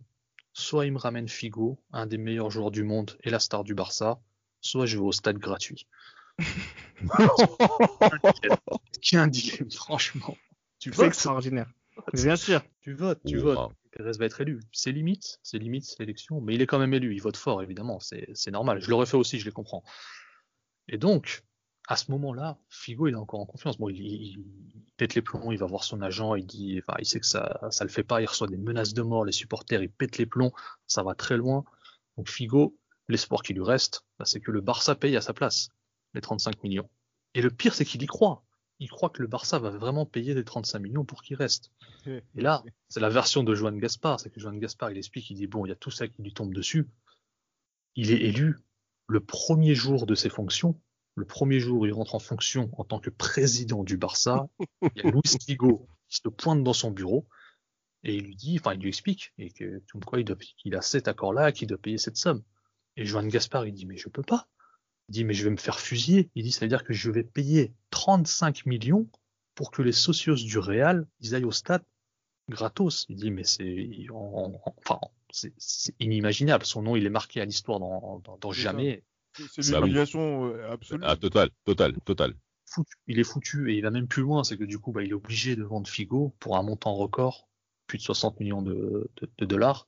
soit il me ramène Figo, un des meilleurs joueurs du monde et la star du Barça, soit je vais au stade gratuit. Qui un dilemme, franchement. Tu c'est extraordinaire. Bien sûr. Tu votes, tu votes. Pérez va être élu. C'est limite, c'est limite l'élection, mais il est quand même élu. Il vote fort, évidemment. C'est normal. Je l'aurais fait aussi, je les comprends. Et donc, à ce moment-là, Figo, il est encore en confiance. Bon, il, pète les plombs, il va voir son agent, il dit, enfin, il sait que ça, ça le fait pas, il reçoit des menaces de mort, les supporters, il pète les plombs, ça va très loin. Donc Figo, l'espoir qui lui reste, bah, c'est que le Barça paye à sa place les 35 millions. Et le pire, c'est qu'il y croit. il croit que le Barça va vraiment payer des 35 millions pour qu'il reste. Et là, c'est la version de Joan Gaspard, c'est que Joan Gaspard, il explique, il dit, bon, il y a tout ça qui lui tombe dessus. Il est élu le premier jour de ses fonctions, le premier jour où il rentre en fonction en tant que président du Barça, il y a Luis Figo qui se pointe dans son bureau et il lui dit, enfin, il lui explique, et que, quoi, il, doit, a cet accord-là, qu'il doit payer cette somme. Et Joan Gaspard, il dit, mais je peux pas. Il dit, mais je vais me faire fusiller. Il dit, ça veut dire que je vais payer 35 millions pour que les socios du Real, ils aillent au stade gratos. Il dit, mais c'est, enfin, c'est inimaginable. Son nom, il est marqué à l'histoire dans, dans, jamais. C'est une humiliation euh, absolue. Ah, total, total, total. Il est foutu et il va même plus loin. C'est que du coup, bah, il est obligé de vendre Figo pour un montant record, plus de 60 millions de, de dollars.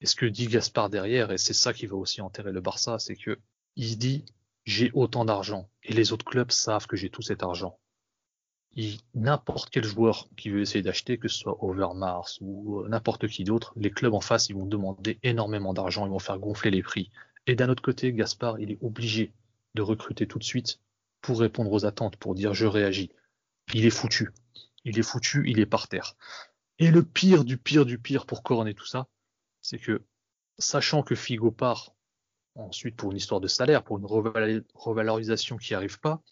Et ce que dit Gaspard derrière, et c'est ça qui va aussi enterrer le Barça, c'est que il dit j'ai autant d'argent et les autres clubs savent que j'ai tout cet argent. N'importe quel joueur qui veut essayer d'acheter, que ce soit Overmars ou euh, n'importe qui d'autre, les clubs en face, ils vont demander énormément d'argent, ils vont faire gonfler les prix. Et d'un autre côté, Gaspard, il est obligé de recruter tout de suite pour répondre aux attentes, pour dire je réagis. Il est foutu. Il est foutu, il est par terre. Et le pire du pire du pire pour couronner tout ça, c'est que, sachant que Figo part ensuite pour une histoire de salaire, pour une revalorisation qui n'arrive pas,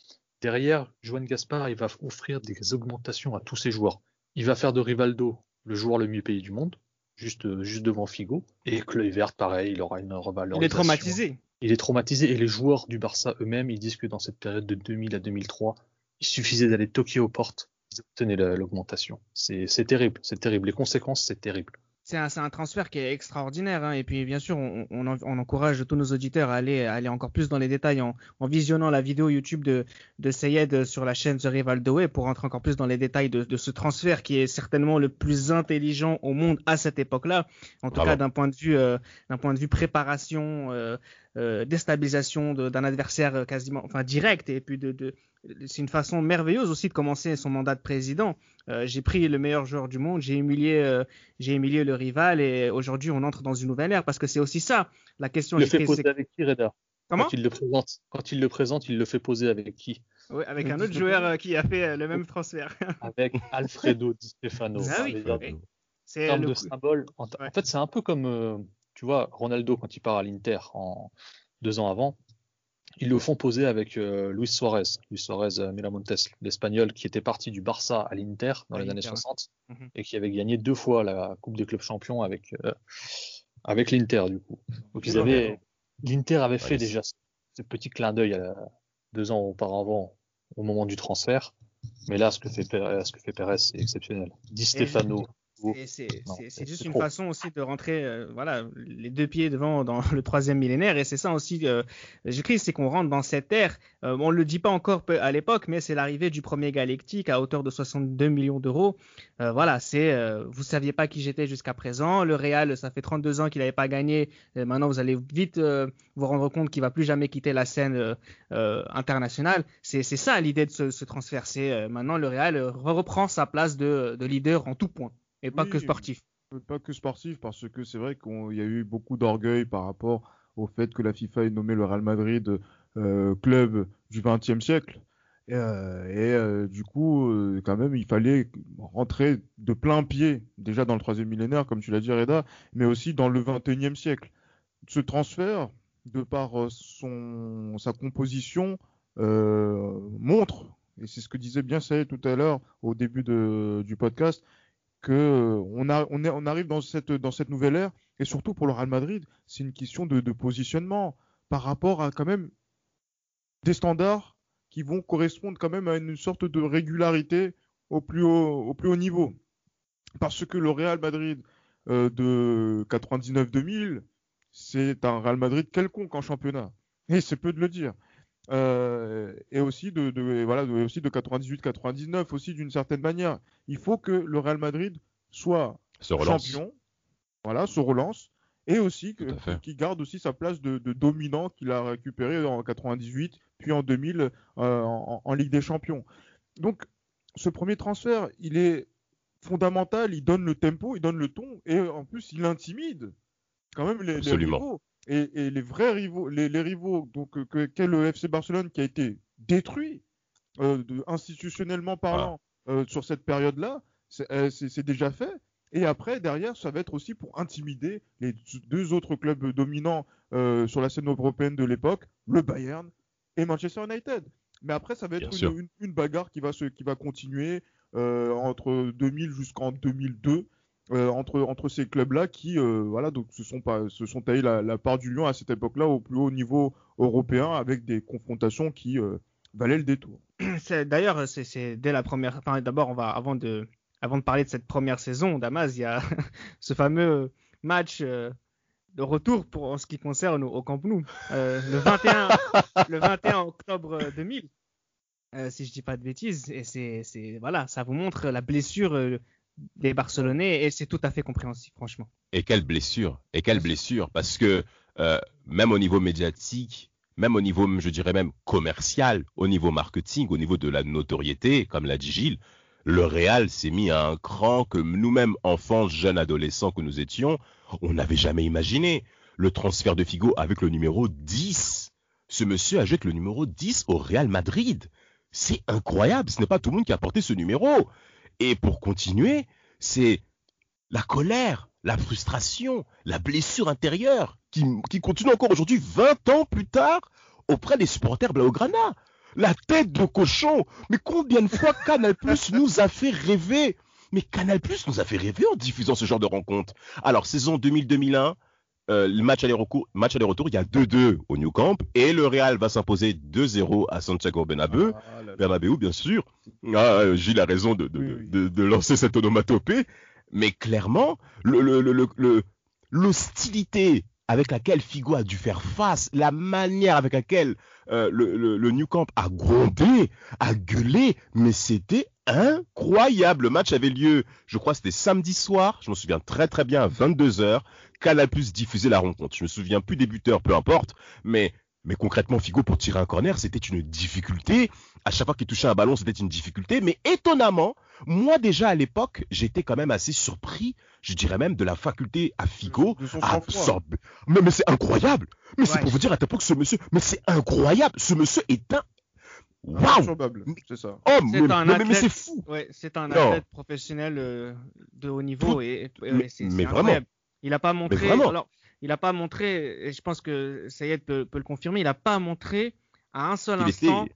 derrière, Joan Gaspard, il va offrir des augmentations à tous ses joueurs. Il va faire de Rivaldo le joueur le mieux payé du monde, juste, juste devant Figo. Et Vert, pareil, il aura une revalorisation. Il est traumatisé. Il est traumatisé et les joueurs du Barça eux-mêmes, ils disent que dans cette période de 2000 à 2003, il suffisait d'aller toquer aux portes, ils obtenaient l'augmentation. C'est terrible, c'est terrible. Les conséquences, c'est terrible c'est un, un, transfert qui est extraordinaire. Hein. Et puis, bien sûr, on, on, on, encourage tous nos auditeurs à aller, aller encore plus dans les détails en, en visionnant la vidéo YouTube de, de Sayed sur la chaîne The Rivaldo Way pour rentrer encore plus dans les détails de, de, ce transfert qui est certainement le plus intelligent au monde à cette époque-là. En tout cas, d'un point de vue, euh, d'un point de vue préparation, euh, euh, déstabilisation d'un adversaire quasiment, enfin direct, et puis de, de c'est une façon merveilleuse aussi de commencer son mandat de président. Euh, j'ai pris le meilleur joueur du monde, j'ai humilié, euh, j'ai humilié le rival, et aujourd'hui on entre dans une nouvelle ère parce que c'est aussi ça la question. Il le fait poser avec qui, Reda? Comment? Quand il le présente, quand il le présente, il le fait poser avec qui? Oui, avec un autre joueur euh, qui a fait le même transfert. avec Alfredo Di Stefano. Ah oui, C'est le de symbole. En, fait, c'est un peu comme tu vois, Ronaldo, quand il part à l'Inter en deux ans avant, ils le font poser avec euh, Luis Suarez, Luis Suarez euh, Miramontes, l'Espagnol, qui était parti du Barça à l'Inter dans les années 60 mhm. et qui avait gagné deux fois la Coupe des clubs champions avec euh, avec l'Inter du coup. Donc ils avaient, l'Inter avait fait déjà ce petit clin d'œil deux ans auparavant au moment du transfert, mais là ce que fait Pérez, ce que fait Pérez, c'est exceptionnel. Di Stefano, c'est juste une façon aussi de rentrer, euh, voilà, les deux pieds devant dans le troisième millénaire. Et c'est ça aussi, euh, j'écris, c'est qu'on rentre dans cette ère. Euh, on ne le dit pas encore à l'époque, mais c'est l'arrivée du premier galactique à hauteur de 62 millions d'euros. voilà, c'est, vous saviez pas qui j'étais jusqu'à présent. Le Real, ça fait 32 ans qu'il n'avait pas gagné. maintenant, vous allez vite vous rendre compte qu'il va plus jamais quitter la scène internationale. C'est ça l'idée de ce, transfert. C'est maintenant le Real reprend sa place de leader en tout point. Et pas que sportif. Pas que sportif, parce que c'est vrai qu'il y a eu beaucoup d'orgueil par rapport au fait que la FIFA ait nommé le Real Madrid euh, club du XXe siècle. et euh, du coup, euh, quand même, il fallait rentrer de plein pied, déjà dans le troisième millénaire, comme tu l'as dit, Reda, mais aussi dans le XXIe siècle. Ce transfert, de par son, sa composition, montre, et c'est ce que disait bien Saïd tout à l'heure au début de, du podcast, que euh, on, a, on, est, on arrive dans cette, dans cette nouvelle ère, et surtout pour le Real Madrid, c'est une question de, positionnement par rapport à quand même des standards qui vont correspondre quand même à une sorte de régularité au plus haut, au plus haut niveau. Parce que le Real Madrid euh, de 99-2000, c'est un Real Madrid quelconque en championnat. Et c'est peu de le dire. Euh, et aussi de, de voilà aussi de 98-99 aussi d'une certaine manière. Il faut que le Real Madrid soit champion, voilà, se relance et aussi qu'il garde aussi sa place de, de dominant qu'il a récupéré en 98 puis en 2000 euh, en, en, Ligue des Champions. Donc ce premier transfert, il est fondamental, il donne le tempo, il donne le ton et en plus il intimide quand même les, les rivaux. Et, les vrais rivaux, les, rivaux, donc euh, que, qu'est le FC Barcelone qui a été détruit institutionnellement parlant, sur cette période-là, c'est déjà fait. Et après, derrière, ça va être aussi pour intimider les deux autres clubs dominants sur la scène européenne de l'époque, le Bayern et Manchester United. Mais après, ça va être une, bagarre qui va, se, qui va continuer entre 2000 jusqu'en 2002. Euh, entre, entre ces clubs-là qui euh, voilà, donc se sont, pas, se sont taillés la, part du lion à cette époque-là au plus haut niveau européen avec des confrontations qui euh, valaient le détour. D'ailleurs, c'est dès la première. Enfin, d'abord, on va avant de, avant de parler de cette première saison, Damas, il y a ce fameux match de retour pour en ce qui concerne au Camp Nou, le 21, le 21 octobre 2000. si je dis pas de bêtises, et c'est voilà, ça vous montre la blessure des Barcelonais et c'est tout à fait compréhensible, franchement. Et quelle blessure, et quelle blessure, parce que euh, même au niveau médiatique, même au niveau, je dirais même commercial, au niveau marketing, au niveau de la notoriété, comme l'a dit Gilles, le Real s'est mis à un cran que nous-mêmes, enfants, jeunes, adolescents que nous étions, on n'avait jamais imaginé. Le transfert de Figo avec le numéro 10. Ce monsieur a le numéro 10 au Real Madrid. C'est incroyable, ce n'est pas tout le monde qui a porté ce numéro. Et pour continuer, c'est la colère, la frustration, la blessure intérieure qui, continue encore aujourd'hui, 20 ans plus tard, auprès des supporters Blaugrana. La tête de cochon. Mais combien de fois Canal Plus nous a fait rêver? Mais Canal Plus nous a fait rêver en diffusant ce genre de rencontres. Alors, saison 2000-2001, euh, le match aller-retour, match aller-retour, il y a 2-2 au New Camp et le Real va s'imposer 2-0 à Santiago Bernabéu, ah, bien sûr. Ah, Gilles a raison de, de, lancer cette onomatopée, mais clairement, l'hostilité avec laquelle Figo a dû faire face, la manière avec laquelle euh, le, le, New Camp a grondé, a gueulé, mais c'était incroyable. Le match avait lieu, je crois, c'était samedi soir. Je me souviens très très bien à 22 h Canal Plus diffusait la rencontre. Je me souviens plus des buteurs, peu importe, mais mais concrètement, Figo pour tirer un corner, c'était une difficulté. À chaque fois qu'il touchait un ballon, c'était une difficulté. Mais étonnamment, moi déjà à l'époque, j'étais quand même assez surpris, je dirais même de la faculté à Figo à absorber. Mais, mais c'est incroyable. Mais c'est pour vous dire à l'époque, ce monsieur, mais c'est incroyable. Ce monsieur est un Waouh C'est ça. Oh, mais, mais, c'est fou. Ouais, c'est un athlète professionnel euh, de haut niveau et, c'est vraiment. Il n'a pas montré. Alors, il n'a pas montré, et je pense que Sayed peut, peut le confirmer, il n'a pas montré à un seul instant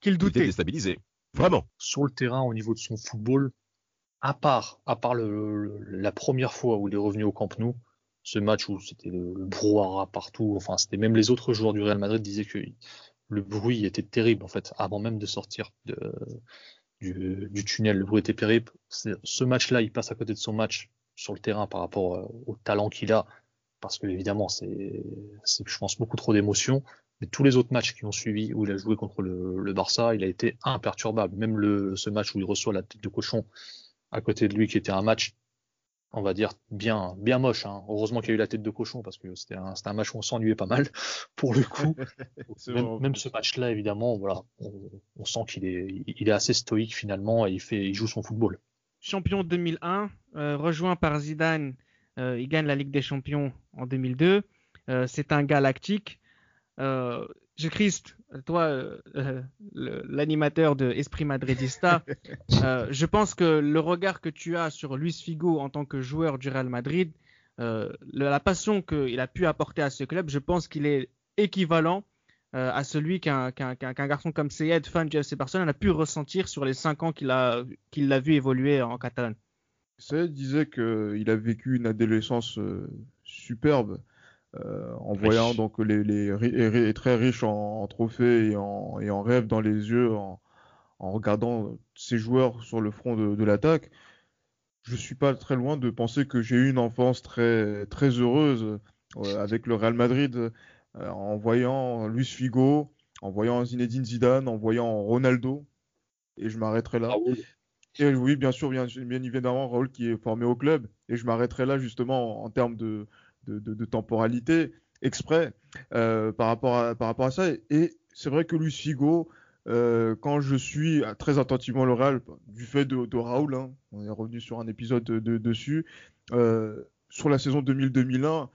qu'il doutait. Il était déstabilisé. Vraiment. Sur le terrain, au niveau de son football, à part, à part le, la première fois où il est revenu au Camp Nou, ce match où c'était le, le, brouhaha partout, enfin, c'était même les autres joueurs du Real Madrid disaient que le bruit était terrible, en fait, avant même de sortir du, tunnel. Le bruit était terrible. Ce match-là, il passe à côté de son match sur le terrain par rapport euh, au talent qu'il a, parce que évidemment, c'est, je pense, beaucoup trop d'émotions. Mais tous les autres matchs qui ont suivi, où il a joué contre le, le Barça, il a été imperturbable. Même le, ce match où il reçoit la tête de cochon à côté de lui, qui était un match on va dire, bien, bien moche. Hein. Heureusement qu'il y a eu la tête de cochon parce que c'était un, un, match où on s'ennuyait pas mal pour le coup. même, ce match-là, évidemment, voilà, on, sent qu'il est, il est assez stoïque finalement et il fait, il joue son football. Champion 2001, euh, rejoint par Zidane, euh, il gagne la Ligue des Champions en 2002. Euh, c'est un galactique. Je Christ, toi, euh, euh, l'animateur de Esprit Madridista, euh, je pense que le regard que tu as sur Luis Figo en tant que joueur du Real Madrid, la passion qu'il a pu apporter à ce club, je pense qu'il est équivalent à celui qu'un garçon comme Seyed, fan de FC Barcelone, a pu ressentir sur les cinq ans qu'il a, qu'il l'a vu évoluer en Catalogne. Seyed disait qu'il a vécu une adolescence superbe euh, en voyant donc les, les, très riches en, trophées et en, et en rêves dans les yeux, en, en regardant ces joueurs sur le front de, de l'attaque, je suis pas très loin de penser que j'ai eu une enfance très très heureuse euh, avec le Real Madrid, euh, en voyant Luis Figo, en voyant Zinedine Zidane, en voyant Ronaldo, et je m'arrêterai là. Ah oui. Et oui, bien sûr, bien, bien évidemment, Raoul qui est formé au club, et je m'arrêterai là justement en termes de, de, temporalité exprès euh, par, rapport à, par rapport à ça. Et, c'est vrai que Luis Figo, euh, quand je suis très attentivement le Real, du fait de, de Raoul, hein, on est revenu sur un épisode de, dessus, euh, sur la saison 2000-2001,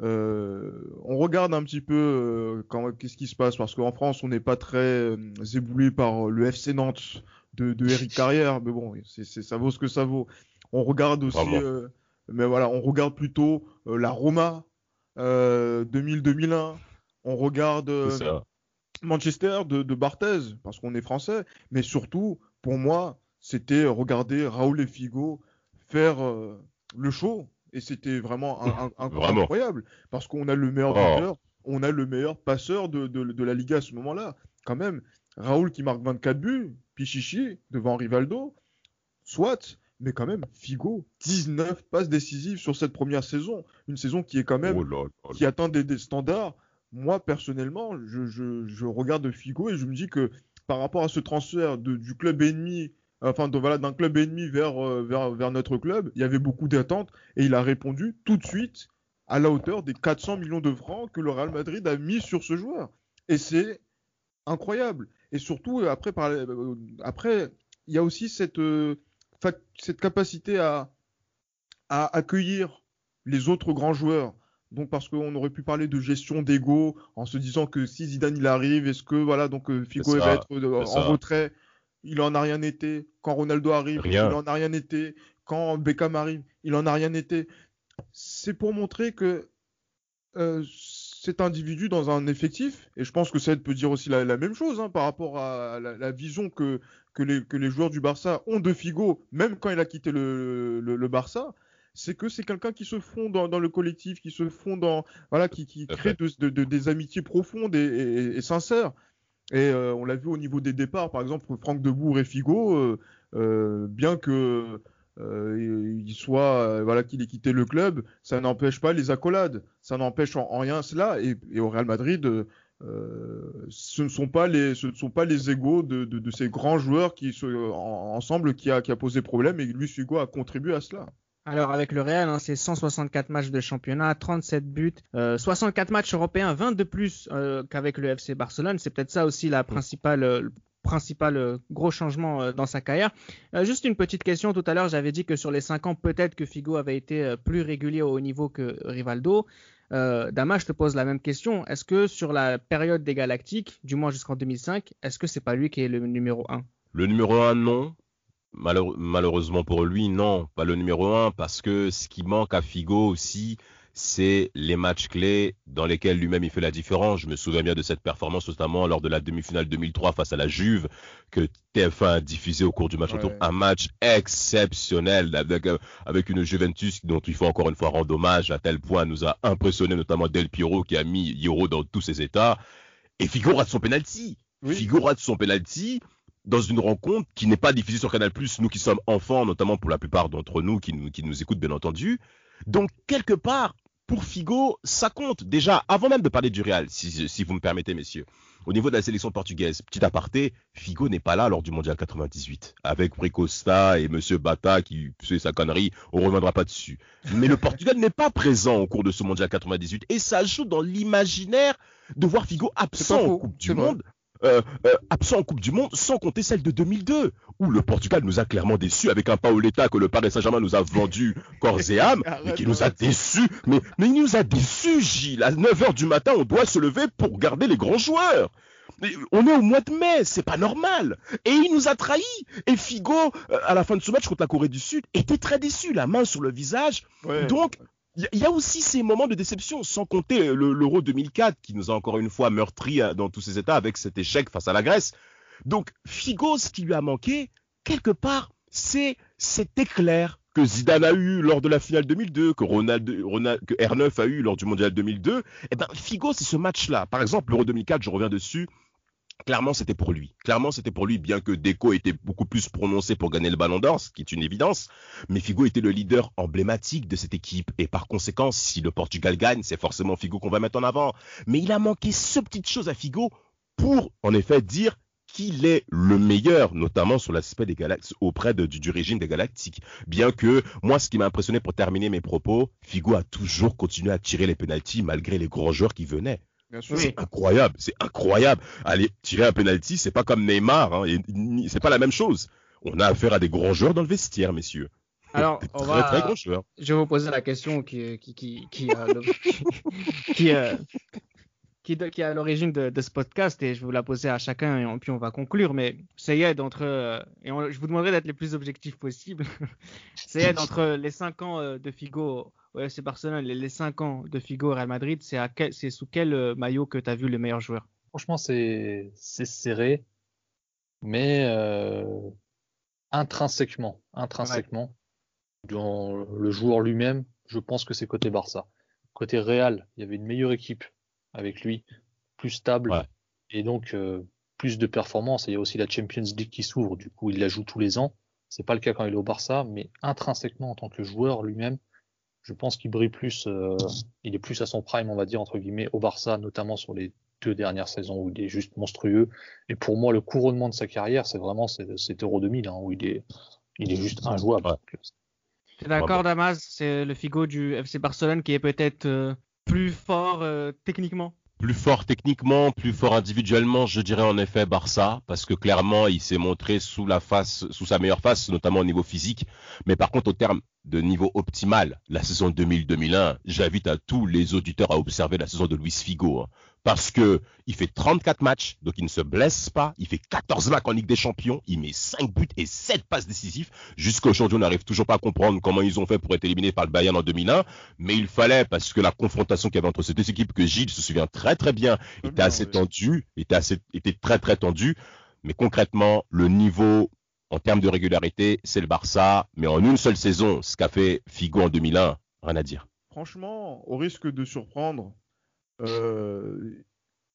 on regarde un petit peu qu'est-ce qui se passe parce qu'en France on n'est pas très éboulé par le FC Nantes de, de Eric Carrière, mais bon, c'est, ça vaut ce que ça vaut. On regarde aussi, mais voilà, on regarde plutôt la Roma 2000-2001. On regarde Manchester de, de Barthez parce qu'on est français, mais surtout pour moi c'était regarder Raoul et Figo faire le show et c'était vraiment un, incroyable parce qu'on a le meilleur oh. on a le meilleur passeur de, de, la Liga à ce moment-là. Quand même, Raoul qui marque 24 buts, Pichichi devant Rivaldo, soit, mais quand même, Figo, 19 passes décisives sur cette première saison. Une saison qui est quand même, oh qui atteint des, standards. Moi, personnellement, je, je, regarde Figo et je me dis que par rapport à ce transfert de, du club ennemi enfin voilà, d'un club ennemi vers, euh, vers, vers notre club, il y avait beaucoup d'attentes et il a répondu tout de suite à la hauteur des 400 millions de francs que le Real Madrid a mis sur ce joueur. Et c'est incroyable. Et surtout, après, par, euh, après il y a aussi cette, euh, cette capacité à, à accueillir les autres grands joueurs. Donc parce qu'on aurait pu parler de gestion d'ego en se disant que si Zidane il arrive, est-ce que voilà donc Figo va être en retrait il en a rien été. Quand Ronaldo arrive, il en a rien été. Quand Beckham arrive, il en a rien été. C'est pour montrer que euh, cet individu dans un effectif, et je pense que ça peut dire aussi la, même chose hein, par rapport à la, vision que, que, les, que, les, joueurs du Barça ont de Figo, même quand il a quitté le, le, Barça, c'est que c'est quelqu'un qui se fond dans, dans, le collectif, qui se fond dans, voilà, qui, qui crée de, des amitiés profondes et sincères. Et euh, on l'a vu au niveau des départs, par exemple, Franck Debourg et Figo, euh, euh, bien que il soit voilà qu'il ait quitté le club, ça n'empêche pas les accolades, ça n'empêche en, rien cela. Et, au Real Madrid, ce ne sont pas les ce ne sont pas les égaux de, de, ces grands joueurs qui ensemble qui a, qui a posé problème et Luis Figo a contribué à cela. Alors avec le Real, hein, c'est 164 matchs de championnat, 37 buts, 64 euh, matchs européens, 20 de plus euh, qu'avec le FC Barcelone. C'est peut-être ça aussi la principale, euh, principal gros changement dans sa carrière. juste une petite question, tout à l'heure j'avais dit que sur les 5 ans, peut-être que Figo avait été plus régulier au niveau que Rivaldo. Dama, je te pose la même question. Est-ce que sur la période des Galactiques, du moins jusqu'en 2005, est-ce que c'est pas lui qui est le numéro 1 Le numéro 1, non malheureusement pour lui, non, pas le numéro un, parce que ce qui manque à Figo aussi, c'est les matchs clés dans lesquels lui-même il fait la différence. Je me souviens bien de cette performance, notamment lors de la demi-finale 2003 face à la Juve, que TF1 a diffusé au cours du match retour. Un match exceptionnel avec, euh, avec, une Juventus dont il faut encore une fois rendre hommage, à tel point nous a impressionné, notamment Del Piero qui a mis Yoro dans tous ses états. Et Figo rate son penalty. Figo rate son penalty dans une rencontre qui n'est pas diffusée sur Canal+, nous qui sommes enfants, notamment pour la plupart d'entre nous qui, nous qui nous écoutent bien entendu. Donc quelque part, pour Figo, ça compte. Déjà, avant même de parler du Real, si, si vous me permettez, messieurs, au niveau de la sélection portugaise, petit aparté, Figo n'est pas là lors du Mondial 98. Avec Bricosta et Monsieur Bata qui fait sa connerie, on ne reviendra pas dessus. Mais le Portugal n'est pas présent au cours de ce Mondial 98 et ça joue dans l'imaginaire de voir Figo absent en Coupe du Monde. Euh, euh, absent en Coupe du Monde, sans compter celle de 2002, où le Portugal nous a clairement déçus avec un Paoletta que le Paris Saint-Germain nous a vendu corps et âme, mais qui nous a déçus. Mais, mais il nous a déçus, Gilles. À 9h du matin, on doit se lever pour garder les grands joueurs. On est au mois de mai, c'est pas normal. Et il nous a trahis. Et Figo, euh, à la fin de ce match contre la Corée du Sud, était très déçu, la main sur le visage. Donc, il y, a aussi ces moments de déception, sans compter l'Euro 2004 qui nous a encore une fois meurtri euh, dans tous ses états avec cet échec face à la Grèce. Donc Figo, ce qui lui a manqué, quelque part, c'est cet éclair que Zidane a eu lors de la finale 2002, que Ronald, que R9 a eu lors du mondial 2002. Eh ben Figo, c'est ce match-là. Par exemple, l'Euro 2004, je reviens dessus. Clairement, c'était pour lui. Clairement, c'était pour lui, bien que Deco était beaucoup plus prononcé pour gagner le Ballon d'Or, ce qui est une évidence. Mais Figo était le leader emblématique de cette équipe. Et par conséquent, si le Portugal gagne, c'est forcément Figo qu'on va mettre en avant. Mais il a manqué ce petite chose à Figo pour, en effet, dire qu'il est le meilleur, notamment sur l'aspect des galaxies, auprès du, régime des galactiques. Bien que, moi, ce qui m'a impressionné pour terminer mes propos, Figo a toujours continué à tirer les pénalties malgré les grands joueurs qui venaient. C'est incroyable, c'est incroyable. Allez, tirer un penalty, c'est pas comme Neymar, hein, c'est pas la même chose. On a affaire à des grands joueurs dans le vestiaire, messieurs. Alors, on va, très grand joueur. je vais vous poser la question qui, qui, qui, qui, qui, qui, qui est à l'origine de, ce podcast et je vais vous la poser à chacun et puis on va conclure. Mais Sayed, entre, euh, et je vous demanderai d'être les plus objectifs possible. Sayed, entre les 5 ans euh, de Figo ouais, c'est Barcelone, les, 5 ans de Figo au Real Madrid, c'est sous quel euh, maillot que tu as vu le meilleur joueur? Franchement, c'est serré, mais intrinsèquement, intrinsèquement, dans le joueur lui-même, je pense que c'est côté Barça. Côté Real, il y avait une meilleure équipe avec lui, plus stable et donc euh, plus de performance. il y a aussi la Champions League qui s'ouvre, du coup il la joue tous les ans. C'est pas le cas quand il est au Barça, mais intrinsèquement en tant que joueur lui-même, je pense qu'il brille plus, euh, il est plus à son prime, on va dire entre guillemets, au Barça, notamment sur les deux dernières saisons où il est juste monstrueux. Et pour moi, le couronnement de sa carrière, c'est vraiment cet Euro 2000 hein, où il est, il est juste injouable. es d'accord, Damas? C'est le Figo du FC Barcelone qui est peut-être euh, plus fort euh, techniquement? Plus fort techniquement, plus fort individuellement, je dirais en effet Barça, parce que clairement il s'est montré sous la face, sous sa meilleure face, notamment au niveau physique. Mais par contre, au terme de niveau optimal, la saison 2000-2001, j'invite à tous les auditeurs à observer la saison de Luis Figo. Hein parce que il fait 34 matchs, donc il ne se blesse pas. Il fait 14 matchs en Ligue des Champions. Il met 5 buts et 7 passes décisives. Jusqu'à aujourd'hui, on n'arrive toujours pas à comprendre comment ils ont fait pour être éliminés par le Bayern en 2001. Mais il fallait, parce que la confrontation qu'il y avait entre ces deux équipes, que Gilles se souvient très très bien, était assez tendue, était, assez, était très très tendue. Mais concrètement, le niveau en termes de régularité, c'est le Barça. Mais en une seule saison, ce qu'a fait Figo en 2001, rien à dire. Franchement, au risque de surprendre, euh,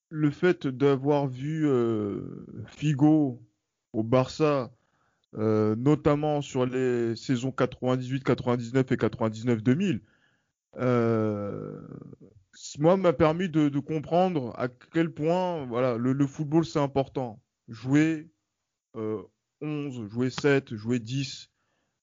le fait d'avoir vu euh, Figo au Barça, euh, notamment sur les saisons 98, 99 et 99-2000, moi m'a permis de, comprendre à quel point voilà, le, football c'est important. Jouer 11, jouer 7, jouer 10,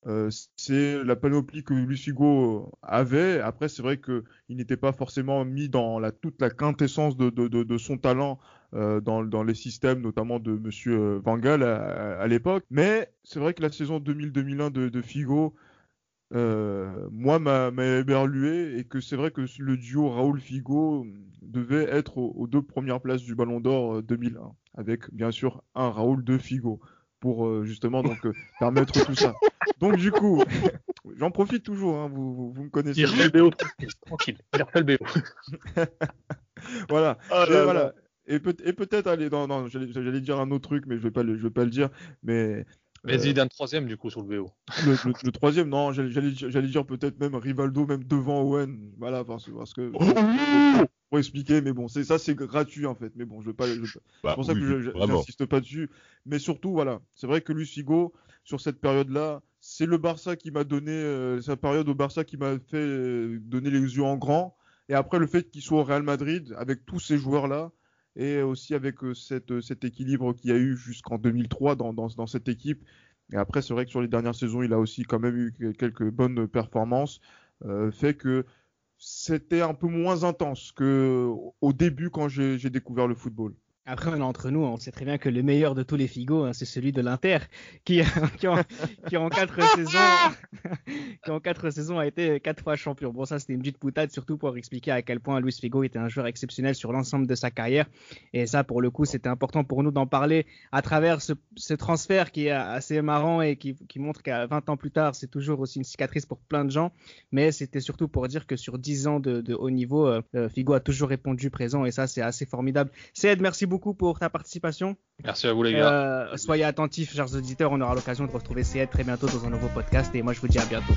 euh, c'est la panoplie que Luis Figo avait. Après, c'est vrai qu'il n'était pas forcément mis dans la, toute la quintessence de, de, de, son talent euh, dans, dans, les systèmes, notamment de Monsieur euh, Van Gaal à, l'époque. Mais c'est vrai que la saison 2000-2001 de, Figo, euh, moi, m'a éberlué et que c'est vrai que le duo Raoul-Figo devait être aux, deux premières places du Ballon d'Or 2001, avec bien sûr un Raoul de Figo pour justement donc permettre tout ça. Donc du coup, j'en profite toujours, hein, vous, vous, me connaissez. Il refait le BO, tranquille, il le BO. voilà. Oh et, voilà. et, peut, être aller dans, non, j'allais dire un autre truc, mais je vais pas le, je vais pas le dire, mais. Vas-y, euh, d'un troisième du coup sur le BO. Le, troisième, non, j'allais dire peut-être même Rivaldo, même devant Owen, voilà, parce, parce que. Oh pour expliquer, mais bon, c'est ça, c'est gratuit en fait. Mais bon, je veux pas. Je, bah c'est pour ça que je n'insiste pas dessus. Mais surtout, voilà, c'est vrai que Luis Figo, sur cette période-là, c'est le Barça qui m'a donné, euh, sa période au Barça qui m'a fait euh, donner les yeux en grand. Et après, le fait qu'il soit au Real Madrid avec tous ces joueurs-là et aussi avec euh, cette, cet équilibre qu'il y a eu jusqu'en 2003 dans, dans, dans, cette équipe. Et après, c'est vrai que sur les dernières saisons, il a aussi quand même eu quelques bonnes performances, fait que c'était un peu moins intense que au début quand j'ai découvert le football. Après, on est entre nous, on sait très bien que le meilleur de tous les Figo, hein, c'est celui de l'Inter, qui, qui, en, qui, en quatre saisons, qui en quatre saisons a été quatre fois champion. Bon, ça, c'était une petite boutade, surtout pour expliquer à quel point Luis Figo était un joueur exceptionnel sur l'ensemble de sa carrière. Et ça, pour le coup, c'était important pour nous d'en parler à travers ce, ce, transfert qui est assez marrant et qui, qui montre qu'à 20 ans plus tard, c'est toujours aussi une cicatrice pour plein de gens. Mais c'était surtout pour dire que sur 10 ans de, de haut niveau, euh, euh, Figo a toujours répondu présent et ça, c'est assez formidable. Ced, merci beaucoup beaucoup pour ta participation. Merci à vous les gars. Euh, soyez attentifs, chers auditeurs. On aura l'occasion de retrouver CED très bientôt dans un nouveau podcast. Et moi, je vous dis à bientôt.